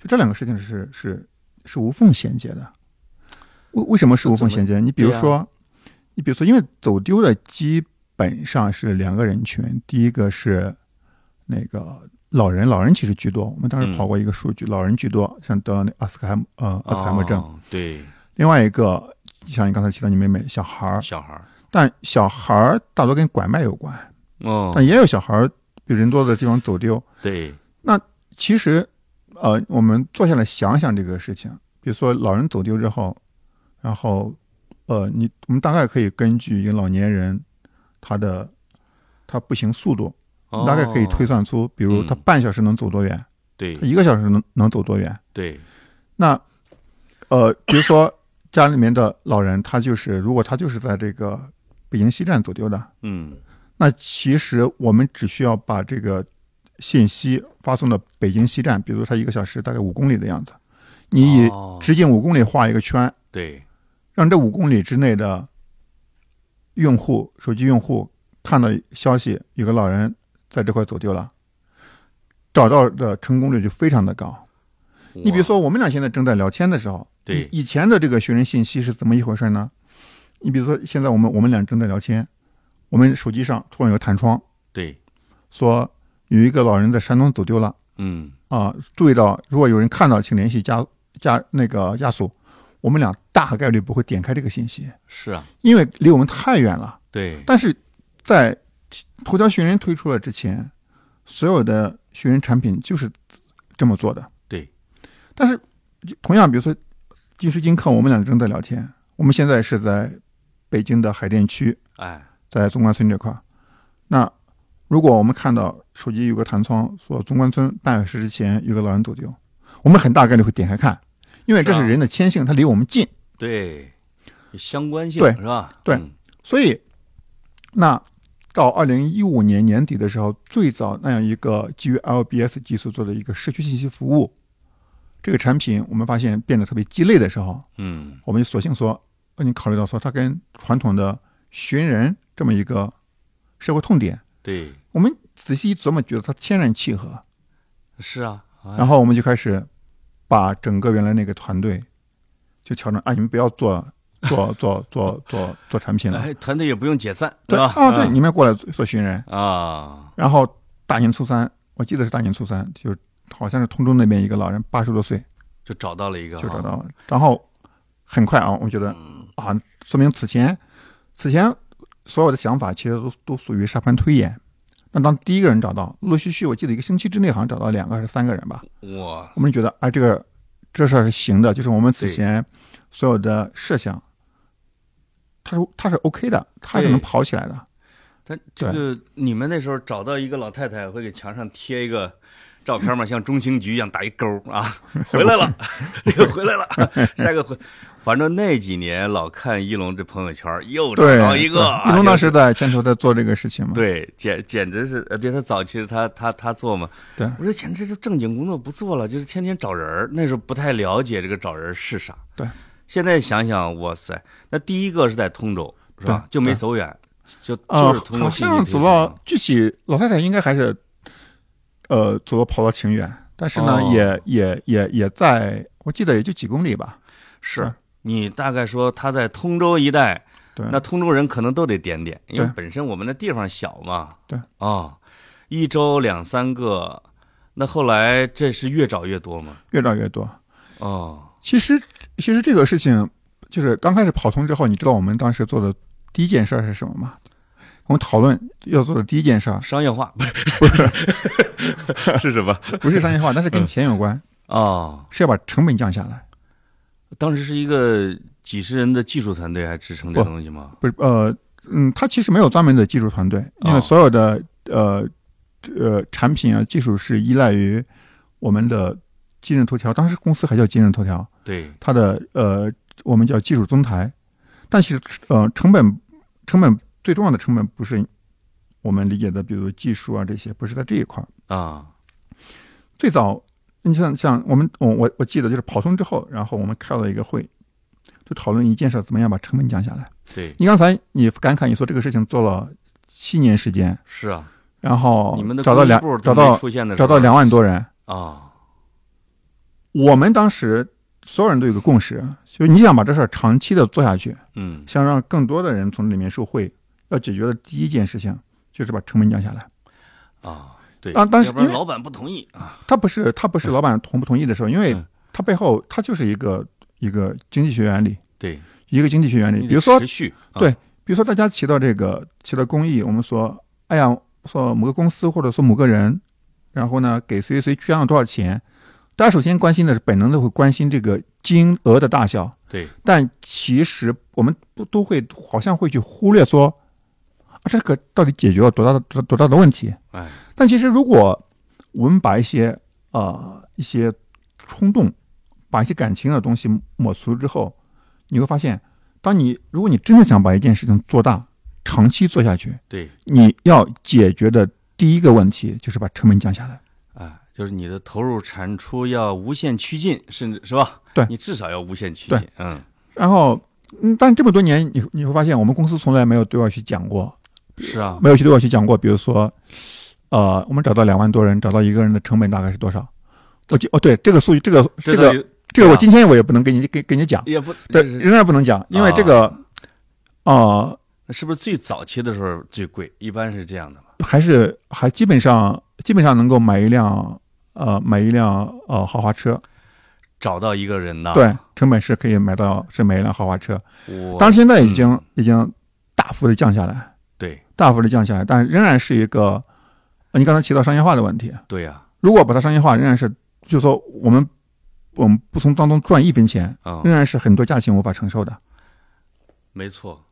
B: 就这两个事情是是是无缝衔接的。为为什么是无缝衔接？你比如说，你比如说，因为走丢的基本上是两个人群，第一个是那个老人，老人其实居多。我们当时跑过一个数据，老人居多，像得了那阿斯海姆呃阿斯海默症。
A: 对。
B: 另外一个，像你刚才提到你妹妹，小孩儿，
A: 小孩儿，
B: 但小孩儿大多跟拐卖有关。
A: 哦。
B: 但也有小孩儿，比人多的地方走丢。
A: 对。
B: 那其实，呃，我们坐下来想想这个事情，比如说老人走丢之后。然后，呃，你我们大概可以根据一个老年人他的他步行速度，大概可以推算出，比如他半小时能走多远，
A: 对，
B: 一个小时能能走多远，
A: 对。
B: 那，呃，比如说家里面的老人，他就是如果他就是在这个北京西站走丢的，
A: 嗯，
B: 那其实我们只需要把这个信息发送到北京西站，比如他一个小时大概五公里的样子，你以直径五公里画一个圈，
A: 对。
B: 让这五公里之内的用户、手机用户看到消息，有个老人在这块走丢了，找到的成功率就非常的高。你比如说，我们俩现在正在聊天的时候，
A: 对
B: 以前的这个寻人信息是怎么一回事呢？你比如说，现在我们我们俩正在聊天，我们手机上突然有个弹窗，
A: 对，
B: 说有一个老人在山东走丢了，
A: 嗯，
B: 啊，注意到，如果有人看到，请联系家家那个家属。我们俩大概率不会点开这个信息，
A: 是啊，
B: 因为离我们太远了。
A: 对，
B: 但是在头条寻人推出了之前，所有的寻人产品就是这么做的。
A: 对，
B: 但是同样，比如说今时今刻，我们俩正在聊天，我们现在是在北京的海淀区，
A: 哎，
B: 在中关村这块那如果我们看到手机有个弹窗说中关村半小时之前有个老人走丢，我们很大概率会点开看。因为这是人的天性，它离我们近，
A: 对，相关性，
B: 对，
A: 是吧？
B: 对，所以，那到二零一五年年底的时候，最早那样一个基于 LBS 技术做的一个社区信息服务，这个产品我们发现变得特别鸡肋的时候，
A: 嗯，
B: 我们就索性说，你考虑到说它跟传统的寻人这么一个社会痛点，
A: 对，
B: 我们仔细一琢磨，觉得它天然契合，
A: 是啊，
B: 然后我们就开始。把整个原来那个团队就调整啊，你们不要做 做做做做做产品了，
A: 哎，团队也不用解散，
B: 对
A: 吧？
B: 啊，对，你们过来做做寻人，
A: 啊，
B: 然后大年初三，我记得是大年初三，就是好像是通州那边一个老人八十多岁
A: 就找到了一个，
B: 就找到了，然后很快啊，我觉得啊，说明此前此前所有的想法其实都都属于沙盘推演。那当第一个人找到，陆陆续续，我记得一个星期之内好像找到两个还是三个人吧。
A: 哇，
B: 我们觉得啊，这个这事儿是行的，就是我们此前所有的设想，它是它是 OK 的，他是能跑起来的。
A: 他这个你们那时候找到一个老太太，会给墙上贴一个 照片嘛？像中情局一样打一勾啊，回来了，这个回来了，下个回。反正那几年老看一龙这朋友圈，又找到一个。
B: 一龙当时在牵头在做这个事情嘛？
A: 对，简简直是，呃，别他早期他他他做嘛。
B: 对，
A: 我说简直就正经工作不做了，就是天天找人那时候不太了解这个找人是啥。
B: 对，
A: 现在想想，哇塞，那第一个是在通州，是吧？就没走远，就就是通州。
B: 好像走到具体老太太应该还是，呃，走到跑到清远，但是呢，也也也也在，我记得也就几公里吧。
A: 是。你大概说他在通州一带，
B: 对，
A: 那通州人可能都得点点，因为本身我们的地方小嘛。
B: 对，
A: 啊，一周两三个，那后来这是越找越多吗？
B: 越找越多。
A: 哦，
B: 其实其实这个事情就是刚开始跑通之后，你知道我们当时做的第一件事是什么吗？我们讨论要做的第一件事，
A: 商业化不是 是什么？
B: 不是商业化，但是跟钱有关
A: 啊，
B: 是要把成本降下来。
A: 当时是一个几十人的技术团队还支撑这东西吗？
B: 不是，呃，嗯，他其实没有专门的技术团队，因为所有的呃呃产品啊技术是依赖于我们的今日头条，当时公司还叫今日头条，
A: 对，
B: 它的呃我们叫技术中台，但其实呃成本成本最重要的成本不是我们理解的，比如技术啊这些，不是在这一块
A: 啊，
B: 最早。你像像我们我我我记得就是跑通之后，然后我们开了一个会，就讨论一件事，怎么样把成本降下来。
A: 对
B: 你刚才你感慨你说这个事情做了七年时间，
A: 是啊，
B: 然后
A: 你们的
B: 找到两找到出现的找到两万多人
A: 啊。
B: 我们当时所有人都有个共识，就是你想把这事儿长期的做下去，
A: 嗯，
B: 想让更多的人从里面受惠，要解决的第一件事情就是把成本降下来。
A: 啊。对
B: 啊，当时因为
A: 老板不同意。啊，
B: 他不是他不是老板同不同意的时候，因为他背后他就是一个一个经济学原理，
A: 对，
B: 一个经济学原理。比如说
A: 持续，
B: 对，比如说大家提到这个提到公益，我们说，哎呀，说某个公司或者说某个人，然后呢给谁谁捐了多少钱，大家首先关心的是本能的会关心这个金额的大小，
A: 对，
B: 但其实我们不都会好像会去忽略说。这个到底解决了多大的多多大的问题？
A: 哎，
B: 但其实如果我们把一些呃一些冲动，把一些感情的东西抹除之后，你会发现，当你如果你真的想把一件事情做大，长期做下去，
A: 对，
B: 你要解决的第一个问题就是把成本降下来。
A: 啊，就是你的投入产出要无限趋近，甚至是吧？
B: 对，
A: 你至少要无限趋近。嗯，
B: 然后嗯，但这么多年，你你会发现，我们公司从来没有对外去讲过。
A: 是啊，
B: 没有去对外去讲过。比如说，呃，我们找到两万多人，找到一个人的成本大概是多少？我记哦，对，这个数据，这个这个这个，我今天我也不能给你给给你讲，
A: 也不
B: 对，仍然不能讲，因为这个，啊，
A: 是不是最早期的时候最贵？一般是这样的吗？
B: 还是还基本上基本上能够买一辆呃买一辆呃豪华车，
A: 找到一个人呢？
B: 对，成本是可以买到是买一辆豪华车，当然现在已经已经大幅的降下来。
A: 对，
B: 大幅的降下来，但仍然是一个，你刚才提到商业化的问题。
A: 对呀，
B: 如果把它商业化，仍然是，就是说我们我们不从当中赚一分钱，仍然是很多家庭无法承受的。
A: 没错，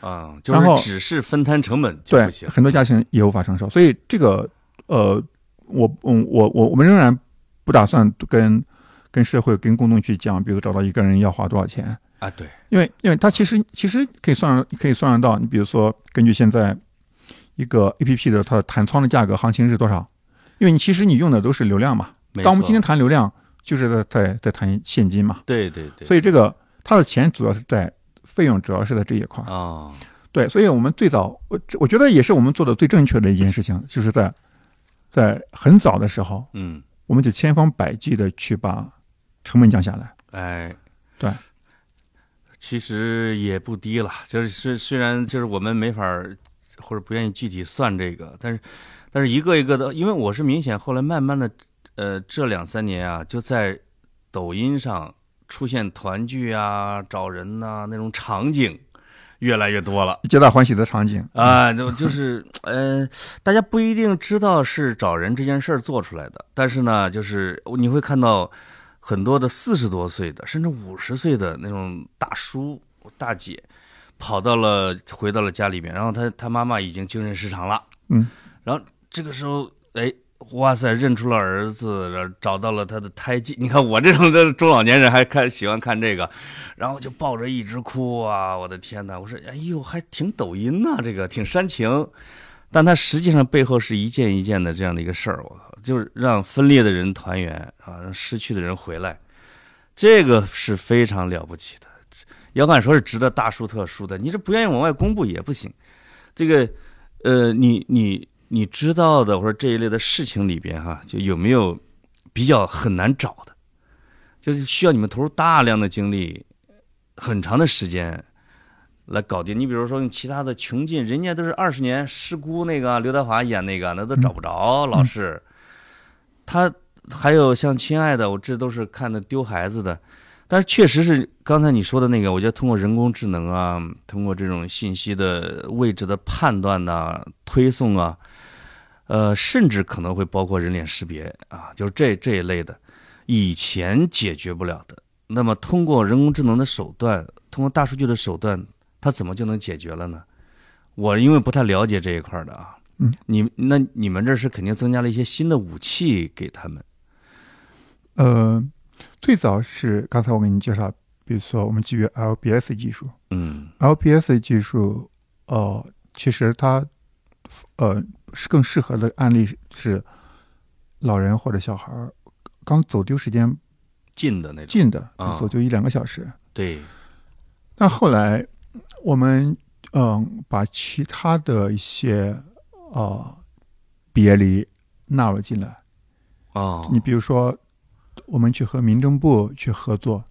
A: 啊，就是只是分摊成本
B: 对，很多家庭也无法承受。所以这个，呃，我嗯我我我们仍然不打算跟跟社会跟公众去讲，比如找到一个人要花多少钱。
A: 啊，对，
B: 因为因为它其实其实可以算可以算得到，你比如说根据现在一个 A P P 的它的弹窗的价格行情是多少？因为你其实你用的都是流量嘛，当我们今天谈流量，就是在在在谈现金嘛，
A: 对对对，
B: 所以这个它的钱主要是在费用，主要是在这一块
A: 啊，
B: 对，所以我们最早我我觉得也是我们做的最正确的一件事情，就是在在很早的时候，
A: 嗯，
B: 我们就千方百计的去把成本降下来。
A: 哎，
B: 对，
A: 其实也不低了。就是虽虽然就是我们没法或者不愿意具体算这个，但是但是一个一个的，因为我是明显后来慢慢的，呃，这两三年啊，就在抖音上出现团聚啊、找人呐那种场景。越来越多了，
B: 皆大欢喜的场景。
A: 啊，就就是，呃，大家不一定知道是找人这件事儿做出来的，但是呢，就是你会看到很多的四十多岁的，甚至五十岁的那种大叔大姐，跑到了回到了家里面，然后他他妈妈已经精神失常了，
B: 嗯，
A: 然后这个时候，哎。哇塞，认出了儿子，找到了他的胎记。你看我这种的中老年人还看喜欢看这个，然后就抱着一直哭啊！我的天哪！我说，哎呦，还挺抖音呐，这个挺煽情，但他实际上背后是一件一件的这样的一个事儿。我靠，就是让分裂的人团圆啊，让失去的人回来，这个是非常了不起的。要敢说是值得大书特书的，你这不愿意往外公布也不行。这个，呃，你你。你知道的，或者这一类的事情里边，哈，就有没有比较很难找的，就是需要你们投入大量的精力、很长的时间来搞定。你比如说用其他的穷尽，人家都是二十年失孤那个刘德华演那个，那都找不着老师。他还有像亲爱的，我这都是看的丢孩子的。但是确实是刚才你说的那个，我觉得通过人工智能啊，通过这种信息的位置的判断呐、推送啊。呃，甚至可能会包括人脸识别啊，就是这这一类的，以前解决不了的。那么通过人工智能的手段，通过大数据的手段，它怎么就能解决了呢？我因为不太了解这一块的啊，
B: 嗯，
A: 你那你们这是肯定增加了一些新的武器给他们。
B: 呃，最早是刚才我给你介绍，比如说我们基于 LBS 技术，
A: 嗯
B: ，LBS 技术，呃，其实它，呃。是更适合的案例是老人或者小孩儿刚走丢时间
A: 近的那种
B: 近的走丢一两个小时。
A: 对。
B: 那后来我们嗯把其他的一些啊别离纳入进来。
A: 哦。
B: 你比如说，我们去和民政部去合作，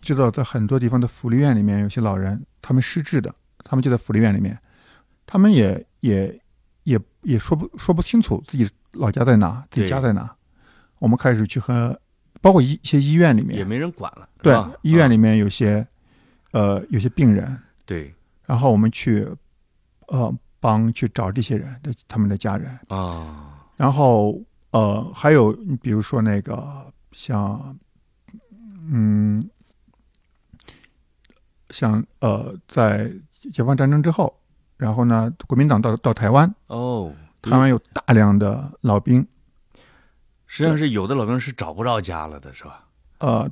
B: 知道在很多地方的福利院里面有些老人他们失智的，他们就在福利院里面，他们也也。也也说不说不清楚自己老家在哪，自己家在哪。我们开始去和，包括一一些医院里面
A: 也没人管了。
B: 对，医院里面有些，呃，有些病人。
A: 对。
B: 然后我们去，呃，帮去找这些人的他们的家人
A: 啊。
B: 然后呃，还有你比如说那个像，嗯，像呃，在解放战争之后。然后呢，国民党到到台湾
A: 哦，
B: 台湾有大量的老兵，
A: 实际上是有的老兵是找不着家了的，是吧？
B: 呃，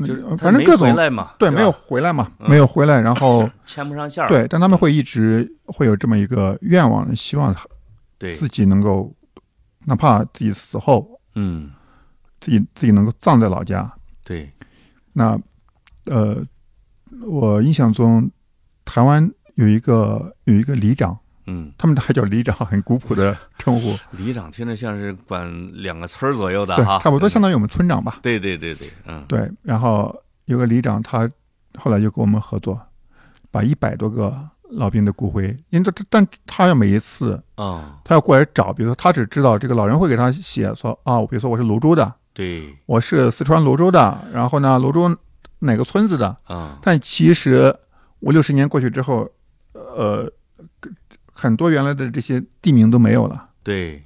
A: 就是
B: 反正各种对，
A: 没
B: 有回来嘛，没有回来，然后
A: 牵不上线
B: 对，但他们会一直会有这么一个愿望，希望
A: 对。
B: 自己能够，哪怕自己死后，
A: 嗯，
B: 自己自己能够葬在老家。
A: 对，
B: 那呃，我印象中台湾。有一个有一个里长，
A: 嗯，
B: 他们还叫里长，很古朴的称呼。
A: 里长听着像是管两个村左右的
B: 哈，差不多相当于我们村长吧。
A: 对对对对，嗯，
B: 对。然后有个里长，他后来就跟我们合作，把一百多个老兵的骨灰，因为他但他要每一次
A: 啊，
B: 他要过来找，比如说他只知道这个老人会给他写说啊，比如说我是泸州的，
A: 对，
B: 我是四川泸州的，然后呢，泸州哪个村子的
A: 啊？
B: 但其实五六十年过去之后。呃，很多原来的这些地名都没有了。
A: 对，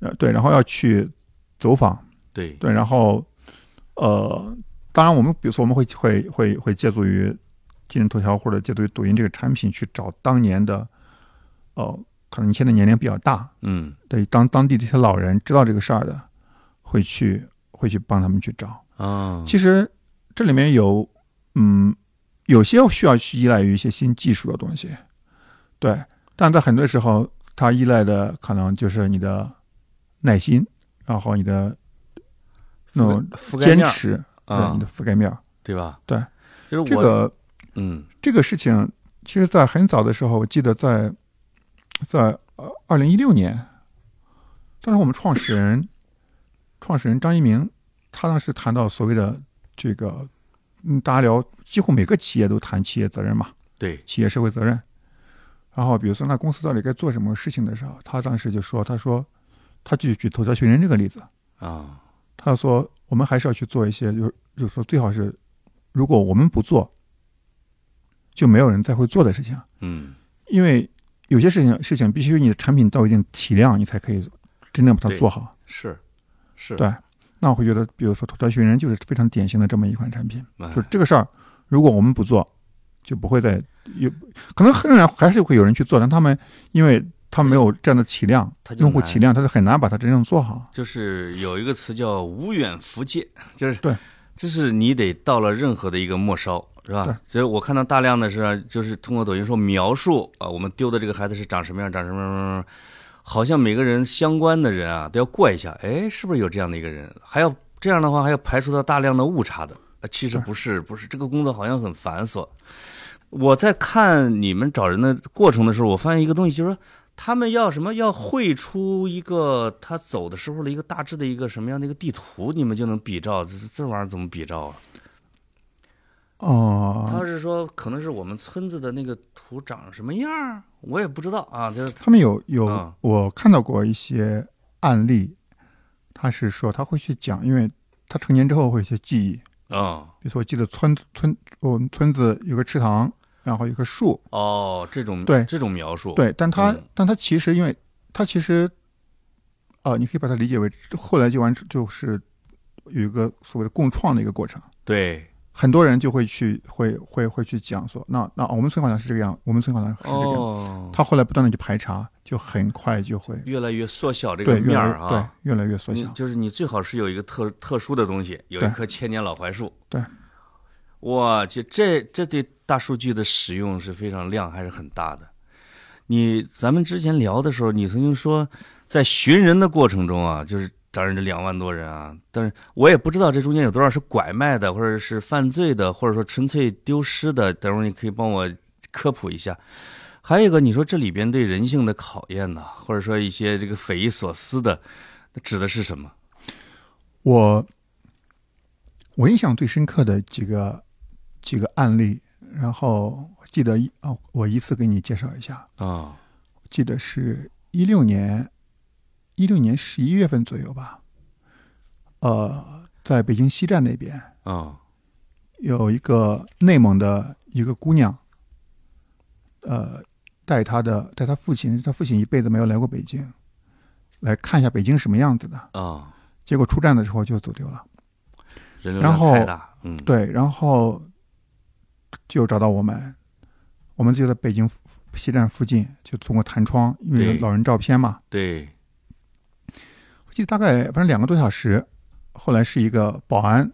B: 呃，对，然后要去走访。
A: 对，
B: 对，然后，呃，当然，我们比如说，我们会会会会借助于今日头条或者借助于抖音这个产品去找当年的，哦，可能你现在年龄比较大，
A: 嗯，
B: 对，当当地这些老人知道这个事儿的，会去会去帮他们去找。
A: 啊，
B: 其实这里面有，嗯，有些需要去依赖于一些新技术的东西。对，但在很多时候，它依赖的可能就是你的耐心，然后你的那种坚持
A: 啊，
B: 你的覆盖面，
A: 对吧？
B: 对，
A: 就是
B: 这个，
A: 嗯，
B: 这个事情，其实，在很早的时候，我记得在在呃二零一六年，当时我们创始人创始人张一鸣，他当时谈到所谓的这个，嗯，大家聊，几乎每个企业都谈企业责任嘛，
A: 对，
B: 企业社会责任。然后比如说，那公司到底该做什么事情的时候，他当时就说，他说，他就举头条寻人这个例子
A: 啊，
B: 他说，我们还是要去做一些，就是就是说，最好是，如果我们不做，就没有人再会做的事情。
A: 嗯，
B: 因为有些事情事情必须你的产品到一定体量，你才可以真正把它做好。
A: 是，是，
B: 对。那我会觉得，比如说头条寻人就是非常典型的这么一款产品，
A: 哎
B: 就是这个事儿，如果我们不做，就不会再有，可能仍然还是会有人去做，但他们因为他没有这样的体量用户体量，他是很难把它真正做好。
A: 就是有一个词叫无远弗届，就是
B: 对，
A: 就是你得到了任何的一个末梢，是吧所以我看到大量的是，就是通过抖音说描述啊，我们丢的这个孩子是长什么样，长什么样，好像每个人相关的人啊都要过一下，哎，是不是有这样的一个人？还要这样的话，还要排除掉大量的误差的。啊其实不是，不是这个工作好像很繁琐。我在看你们找人的过程的时候，我发现一个东西，就是说他们要什么？要绘出一个他走的时候的一个大致的一个什么样的一个地图，你们就能比照。这这玩意儿怎么比照啊？
B: 哦、
A: 他是说可能是我们村子的那个图长什么样儿，我也不知道啊。就是
B: 他们有有、
A: 嗯
B: 我看到过一些案例，他是说他会去讲，因为他成年之后会有一些记忆，
A: 啊、
B: 比如说我记得村村我们村子有个池塘，然后一棵树，
A: 哦，这种
B: 对。
A: 这种描述，
B: 对，但它、
A: 嗯。
B: 但它其实因为它其实，呃，你可以把它理解为后来就完就是有一个所谓的共创的一个过程，
A: 对。
B: 很多人就会去会会会去讲说，那那我们村好像是这个样，我们村好像是这个样，
A: 哦，
B: 他后来不断的去排查，就很快就会
A: 越来越缩小这个面儿啊。
B: 越来越缩小，
A: 就是你最好是有一个特特殊的东西，有一棵千年老槐树。
B: 对，
A: 我去，这这对大数据的使用是非常量还是很大的。你咱们之前聊的时候，你曾经说，在寻人的过程中啊，就是当然这两万多人啊，但是我也不知道这中间有多少是拐卖的，或者是犯罪的，或者说纯粹丢失的。等会儿你可以帮我科普一下。还有一个，你说这里边对人性的考验呢，或者说一些这个匪夷所思的，那指的是什么？
B: 我我印象最深刻的几个几个案例，然后我记得一啊，我依次给你介绍一下。
A: 啊、
B: 记得是一六年，一六年十一月份左右吧。呃，在北京西站那边
A: 啊
B: 有一个内蒙的一个姑娘，呃，带她的带她父亲，她父亲一辈子没有来过北京，来看一下北京什么样子的。
A: 啊，
B: 结果出站的时候就走丢了。
A: 人流量
B: 然后
A: 太大，嗯，
B: 对，然后就找到我们，我们就在北京西站附近，就通过弹窗，因为有老人照片嘛，
A: 对，
B: 我记得大概反正两个多小时，后来是一个保安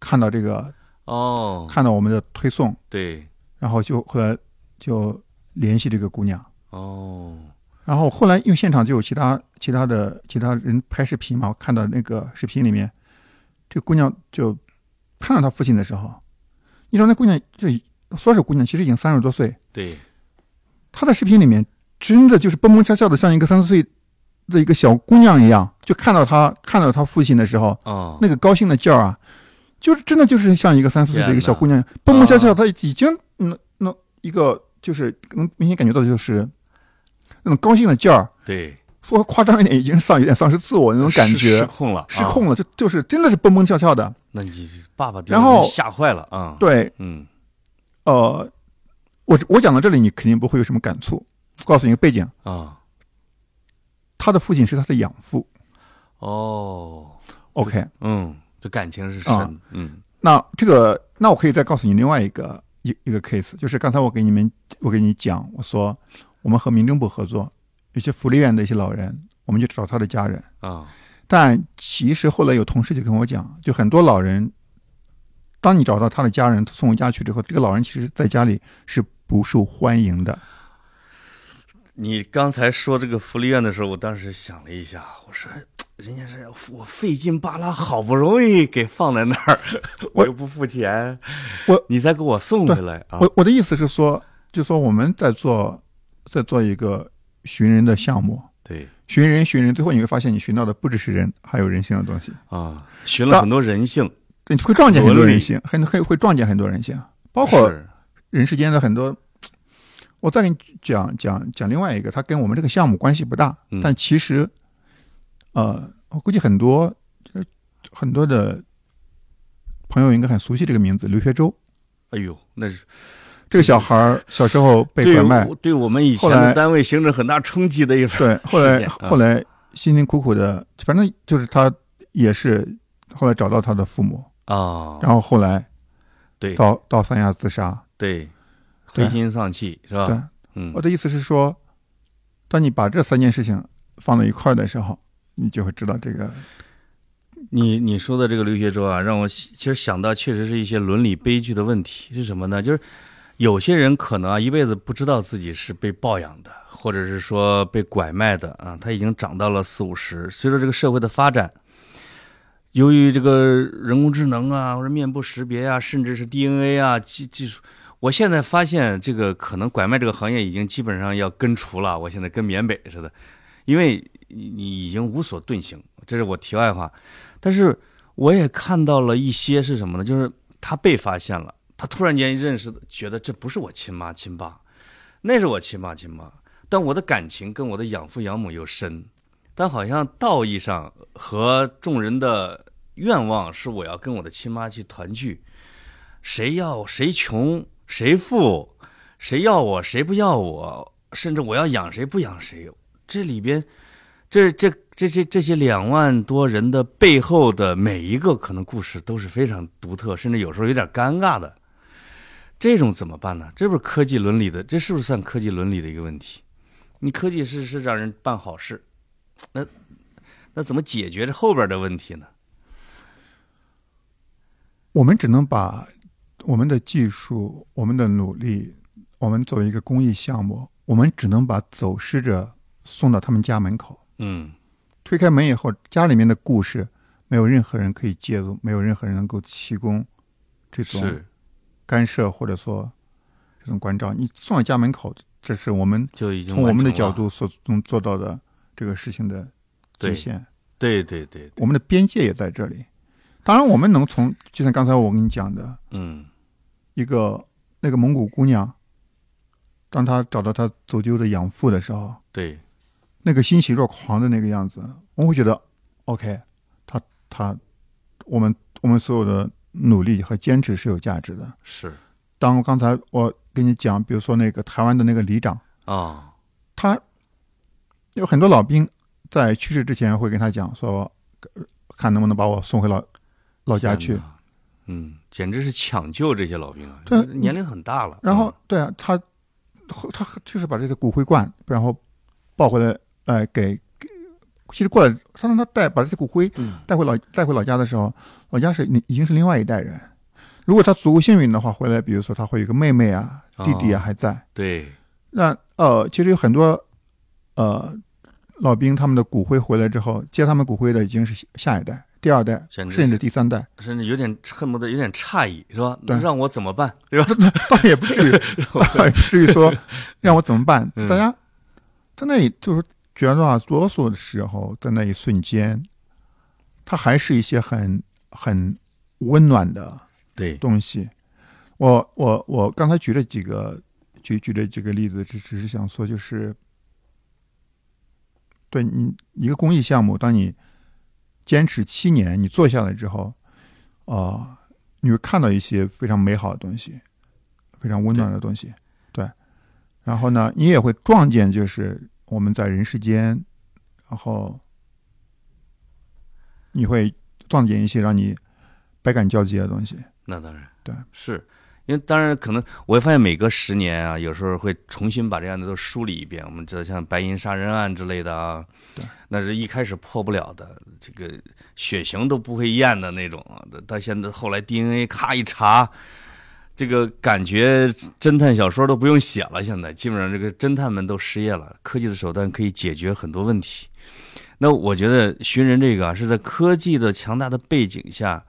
B: 看到这个
A: 哦，
B: 看到我们的推送，
A: 对，
B: 然后就后来就联系这个姑娘，
A: 哦，
B: 然后后来因为现场就有其他其他的其他人拍视频嘛，我看到那个视频里面，这个姑娘就看到她父亲的时候，你知道那姑娘就说是姑娘，其实已经三十多岁，
A: 对，
B: 她在视频里面真的就是蹦蹦跳跳的，像一个三四岁的一个小姑娘一样，就看到她看到她父亲的时候，
A: 哦，
B: 那个高兴的劲儿啊，就是真的就是像一个三四岁的一个小姑娘，
A: 啊。
B: 蹦蹦跳跳，她已经那那一个就是能明显感觉到的就是那种高兴的劲儿，
A: 对，
B: 说夸张一点，已经丧有点丧失自我那种感
A: 觉失，控了，
B: 失控
A: 了，
B: 了，就就是真的是蹦蹦跳跳的。
A: 那你爸爸
B: 然后
A: 吓坏了啊，，
B: 对，
A: 嗯，
B: 呃，我我讲到这里，你肯定不会有什么感触。告诉你一个背景，
A: 啊，
B: 他的父亲是他的养父。
A: 哦
B: ，OK，
A: 嗯，这感情是
B: 啊
A: 深，嗯，
B: 那这个，那我可以再告诉你另外一个一一个 case，就是刚才我给你们我给你讲，我说我们和民政部合作，有些福利院的一些老人，我们就找他的家人。
A: 啊，
B: 但其实后来有同事就跟我讲，就很多老人，当你找到他的家人送回家去之后，这个老人其实在家里是不受欢迎的。
A: 你刚才说这个福利院的时候，我当时想了一下，我说。人家是我费劲巴拉，好不容易给放在那儿，我又不付钱，
B: 我
A: 你再给我送回来啊？
B: 我我的意思是说，就说我们在做在做一个寻人的项目，
A: 对
B: 寻人寻人，最后你会发现你寻到的不只是人，还有人性的东西。
A: 啊，寻了很多人性，
B: 会撞见很多人性，很很会撞见很多人性，包括人世间的很多。我再给你讲讲讲另外一个，它跟我们这个项目关系不大，但其实，呃，我估计很多很多的朋友应该很熟悉这个名字——刘学周。
A: 哎呦，那是
B: 这个小孩小时候被拐卖，
A: 对我们以前的单位形成很大冲击的一
B: 对，后来后来辛辛苦苦的，反正就是他也是后来找到他的父母
A: 啊，
B: 然后后来
A: 对
B: 到到三亚自杀，
A: 对。灰心丧气是吧？
B: 对，嗯，我的意思是说，当你把这三件事情放在一块的时候，你就会知道这个。
A: 你你说的这个留学周啊，让我其实想到，确实是一些伦理悲剧的问题是什么呢？就是有些人可能啊，一辈子不知道自己是被抱养的，或者是说被拐卖的啊，他已经长到了四五十，随着这个社会的发展，由于这个人工智能啊，或者面部识别啊，甚至是 DNA 啊技技术。我现在发现，这个可能拐卖这个行业已经基本上要根除了。我现在跟缅北似的，因为你已经无所遁形。这是我题外话，但是我也看到了一些是什么呢？就是他被发现了，他突然间认识，觉得这不是我亲妈亲爸，那是我亲妈亲妈。但我的感情跟我的养父养母又深，但好像道义上和众人的愿望是我要跟我的亲妈去团聚，谁要谁穷。谁富，谁要我，谁不要我，甚至我要养谁不养谁，这里边，这这这这这些两万多人的背后的每一个可能故事都是非常独特，甚至有时候有点尴尬的。这种怎么办呢？这不是科技伦理的，这是不是算科技伦理的一个问题？你科技是是让人办好事，那那怎么解决这后边的问题呢？
B: 我们只能把。我们的技术，我们的努力，我们作为一个公益项目，我们只能把走失者送到他们家门口。
A: 嗯，
B: 推开门以后，家里面的故事没有任何人可以介入，没有任何人能够提供这种干涉或者说这种关照。你送到家门口，这是我们
A: 就已经
B: 从我们的角度所能做到的这个事情的极限。
A: 对对对，
B: 我们的边界也在这里。当然，我们能从就像刚才我跟你讲的，
A: 嗯。
B: 一个那个蒙古姑娘，当她找到她走丢的养父的时候，
A: 对，
B: 那个欣喜若狂的那个样子，我会觉得，OK，她她，我们我们所有的努力和坚持是有价值的。
A: 是，
B: 当刚才我跟你讲，比如说那个台湾的那个里长
A: 啊，
B: 他有很多老兵在去世之前会跟他讲说，看能不能把我送回老老家去。
A: 嗯，简直是抢救这些老兵啊！对，年龄很大了。
B: 然后，对啊，他他就是把这个骨灰罐，然后抱回来，哎，给给，其实过来，他让他带把这些骨灰带回老带回老家的时候，老家是已经是另外一代人。如果他足够幸运的话，回来，比如说他会有个妹妹啊、弟弟啊还在。
A: 对。
B: 那呃，其实有很多呃老兵，他们的骨灰回来之后，接他们骨灰的已经是下一代。第二代，甚至第三代，
A: 甚至有点恨不得有点诧异，是吧？
B: 对，
A: 让我怎么办？对 吧？
B: 倒也不至于，倒也不至于说让我怎么办？大家在那里就是觉得啊，多数的时候，在那一瞬间，它还是一些很很温暖的
A: 对
B: 东西。我我我刚才举了几个举举了几个例子，只只是想说，就是对你一个公益项目，当你。坚持七年，你做下来之后，啊，你会看到一些非常美好的东西，非常温暖的东西，对。然后呢，你也会撞见，就是我们在人世间，然后你会撞见一些让你百感交集的东西。
A: 那当然，
B: 对，
A: 是。因为当然可能，我会发现每隔十年啊，有时候会重新把这样的都梳理一遍。我们知道像白银杀人案之类的啊，
B: 对，
A: 那是一开始破不了的，这个血型都不会验的那种。到现在后来 DNA 咔一查，这个感觉侦探小说都不用写了。现在基本上这个侦探们都失业了，科技的手段可以解决很多问题。那我觉得寻人这个啊，是在科技的强大的背景下。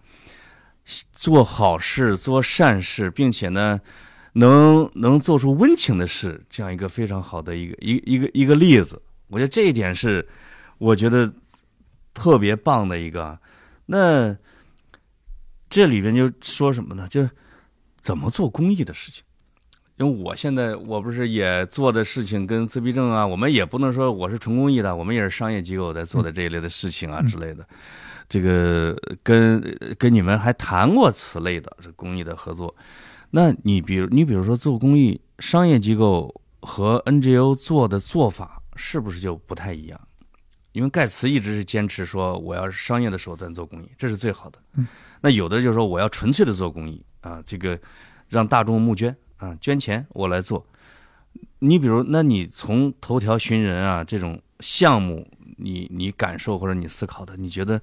A: 做好事、做善事，并且呢，能能做出温情的事，这样一个非常好的一个一一个一个例子。我觉得这一点是，我觉得特别棒的一个。那这里边就说什么呢？就是怎么做公益的事情。因为我现在我不是也做的事情跟自闭症啊，我们也不能说我是纯公益的，我们也是商业机构在做的这一类的事情啊之类的。这个跟跟你们还谈过此类的这公益的合作。那你比如你比如说做公益，商业机构和 NGO 做的做法是不是就不太一样？因为盖茨一直是坚持说我要是商业的手段做公益，这是最好的。
B: 嗯，
A: 那有的就是说我要纯粹的做公益啊，这个让大众募捐。啊，捐钱我来做。你比如，那你从头条寻人啊这种项目，你你感受或者你思考的，你觉得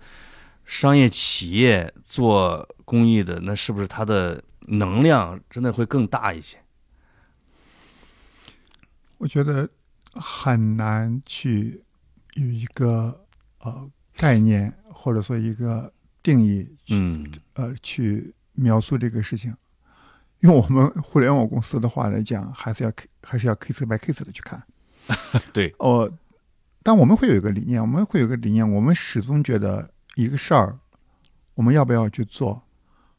A: 商业企业做公益的，那是不是它的能量真的会更大一些？
B: 我觉得很难去有一个呃概念或者说一个定义，
A: 嗯，
B: 呃，去描述这个事情。用我们互联网公司的话来讲，还是要还是要 case by case 的去看。
A: 对，
B: 哦，但我们会有一个理念，我们会有个理念，我们始终觉得一个事儿，我们要不要去做，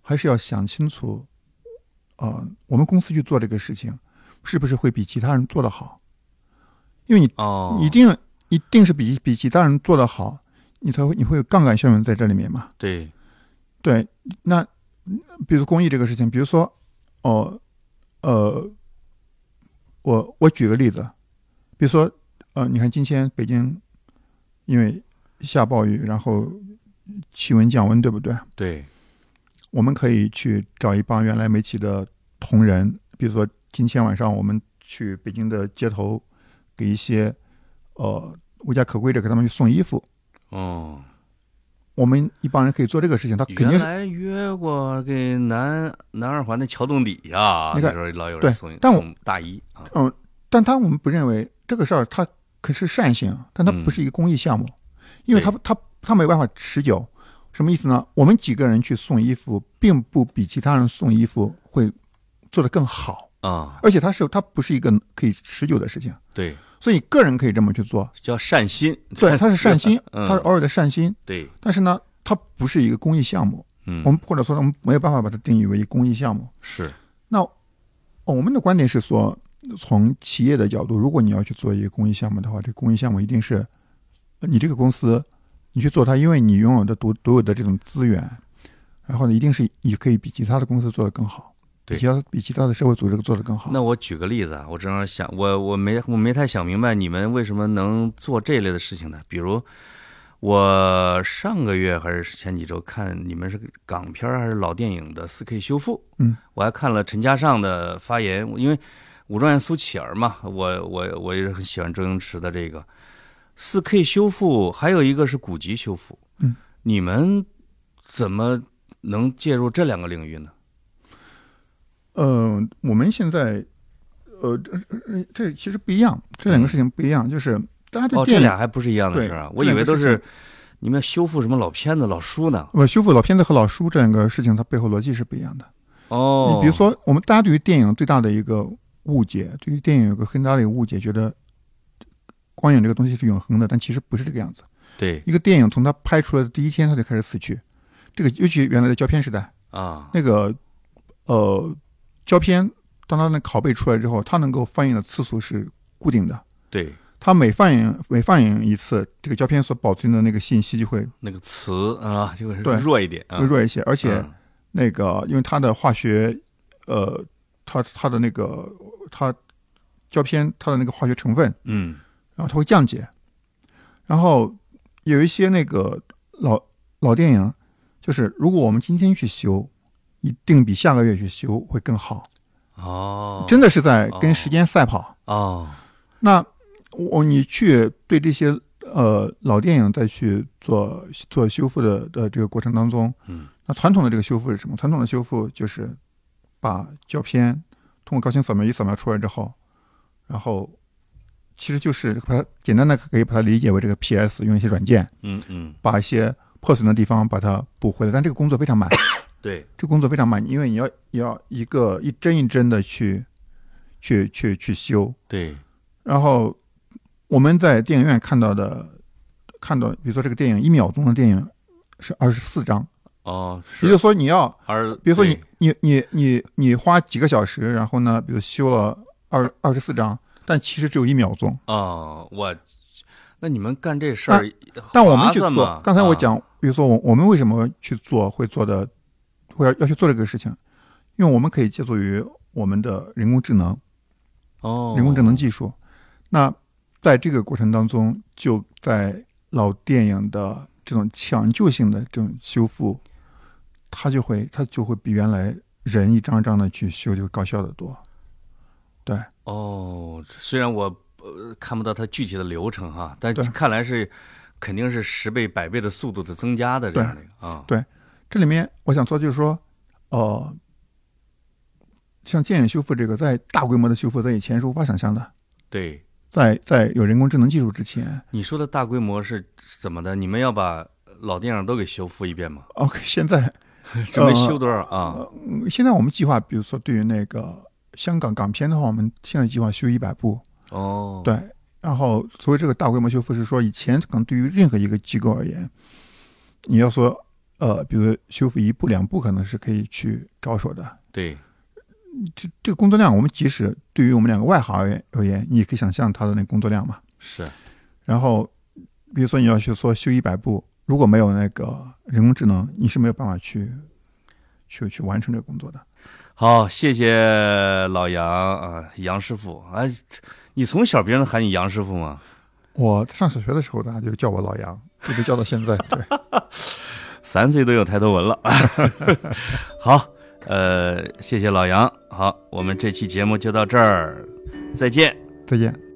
B: 还是要想清楚。啊，我们公司去做这个事情，是不是会比其他人做得好？因为你
A: 哦，
B: 一定一定是比比其他人做得好，你才会你会有杠杆效应在这里面嘛？
A: 对，
B: 对，那比如公益这个事情，比如说。哦，呃，我我举个例子，比如说，呃，你看今天北京因为下暴雨，然后气温降温，对不对？
A: 对，
B: 我们可以去找一帮原来煤气的同仁，比如说今天晚上我们去北京的街头，给一些呃无家可归者给他们去送衣服。
A: 哦。
B: 我们一帮人可以做这个事情，他肯定是。
A: 原来约过给南南二环的桥洞底下，
B: 那
A: 时候老有人送
B: 送
A: 大衣啊。
B: 嗯，但他我们不认为这个事儿，他可是善行，但他不是一个公益项目，因为他他他没办法持久。什么意思呢？我们几个人去送衣服，并不比其他人送衣服会做得更好
A: 啊。
B: 而且它是它不是一个可以持久的事情。
A: 对。
B: 所以个人可以这么去做，
A: 叫善心。
B: 对，它是善心，它是偶尔的善心。
A: 对，
B: 但是呢，它不是一个公益项目。
A: 嗯，
B: 我们或者说我们没有办法把它定义为公益项目。
A: 是。
B: 那我们的观点是说，从企业的角度，如果你要去做一个公益项目的话，这个公益项目一定是你这个公司你去做它，因为你拥有的独独有的这种资源，然后呢，一定是你可以比其他的公司做得更好。比其他比其他的社会组织做得更好。
A: 那我举个例子啊，我正好想，我我没我没太想明白你们为什么能做这类的事情呢？比如我上个月还是前几周看你们是港片还是老电影的四 K 修复，
B: 嗯，
A: 我还看了陈嘉上的发言，因为武状元苏乞儿嘛，我我我也是很喜欢周星驰的这个四 K 修复，还有一个是古籍修复，
B: 嗯，
A: 你们怎么能介入这两个领域呢？
B: 呃，我们现在，呃，这这其实不一样，这两个事情不一样，就是大家对
A: 这俩还不是一样的事
B: 啊，
A: 我以为都是你们要修复什么老片子、老书呢？
B: 我修复老片子和老书这两个事情，它背后逻辑是不一样的。
A: 哦，
B: 你比如说，我们大家对于电影最大的一个误解，对于电影有个很大的一个误解，觉得光影这个东西是永恒的，但其实不是这个样子。
A: 对，
B: 一个电影从它拍出来的第一天，它就开始死去。这个尤其原来的胶片时代
A: 啊，
B: 那个呃。胶片当它那拷贝出来之后，它能够放映的次数是固定的。
A: 对，
B: 它每放映每放映一次，这个胶片所保存的那个信息就会
A: 那个磁啊就会
B: 对
A: 弱一点，
B: 会弱一些。而且那个因为它的化学，呃，它它的那个它胶片它的那个化学成分，
A: 嗯，
B: 然后它会降解。然后有一些那个老老电影，就是如果我们今天去修。一定比下个月去修会更好，
A: 哦，
B: 真的是在跟时间赛跑
A: 哦。
B: 那我你去对这些呃老电影再去做做修复的的这个过程当中，
A: 嗯，
B: 那传统的这个修复是什么？传统的修复就是把胶片通过高清扫描仪扫描出来之后，然后其实就是把它简单的可以把它理解为这个 PS 用一些软件，
A: 嗯嗯，
B: 把一些破损的地方把它补回来，但这个工作非常慢。
A: 对，
B: 这工作非常慢，因为你要要一个一帧一帧的去，去去去修。
A: 对，
B: 然后我们在电影院看到的，看到比如说这个电影一秒钟的电影是二十四张，
A: 哦，
B: 也就是说你要，
A: 而
B: 比如说你你你你你花几个小时，然后呢，比如修了二二十四张，但其实只有一秒钟。
A: 哦，我，那你们干这事儿，
B: 但我们去做。刚才我讲，比如说我我们为什么去做，会做的，会要要去做这个事情，因为我们可以借助于我们的人工智能，
A: 哦，
B: 人工智能技术。那在这个过程当中，就在老电影的这种抢救性的这种修复。它就会，它就会比原来人一张一张的去修就高效的多，对。
A: 哦，虽然我呃看不到它具体的流程哈，但看来是肯定是十倍、百倍的速度的增加的这样的啊。
B: 对，这里面我想说就是说，呃，像建影修复这个，在大规模的修复，在以前是无法想象的。
A: 对，
B: 在在有人工智能技术之前，
A: 你说的大规模是怎么的？你们要把老电影都给修复一遍吗
B: ？OK，现在。
A: 准备修多少啊？
B: 现在我们计划，比如说对于那个香港港片的话，我们现在计划修一百部。
A: 哦，
B: 对。然后所谓这个大规模修复，是说以前可能对于任何一个机构而言，你要说呃，比如修复一步两步，可能是可以去着手的。
A: 对。
B: 这这个工作量，我们即使对于我们两个外行而言而言，你也可以想象他的那个工作量嘛。
A: 是。
B: 然后，比如说你要去说修一百步。如果没有那个人工智能，你是没有办法去去去完成这个工作的。
A: 好，谢谢老杨啊，杨师傅啊，你从小别人喊你杨师傅吗？
B: 我上小学的时候，大家就叫我老杨，一直叫到现在。对，
A: 三岁都有抬头纹了。好，呃，谢谢老杨。好，我们这期节目就到这儿，再见，
B: 再见。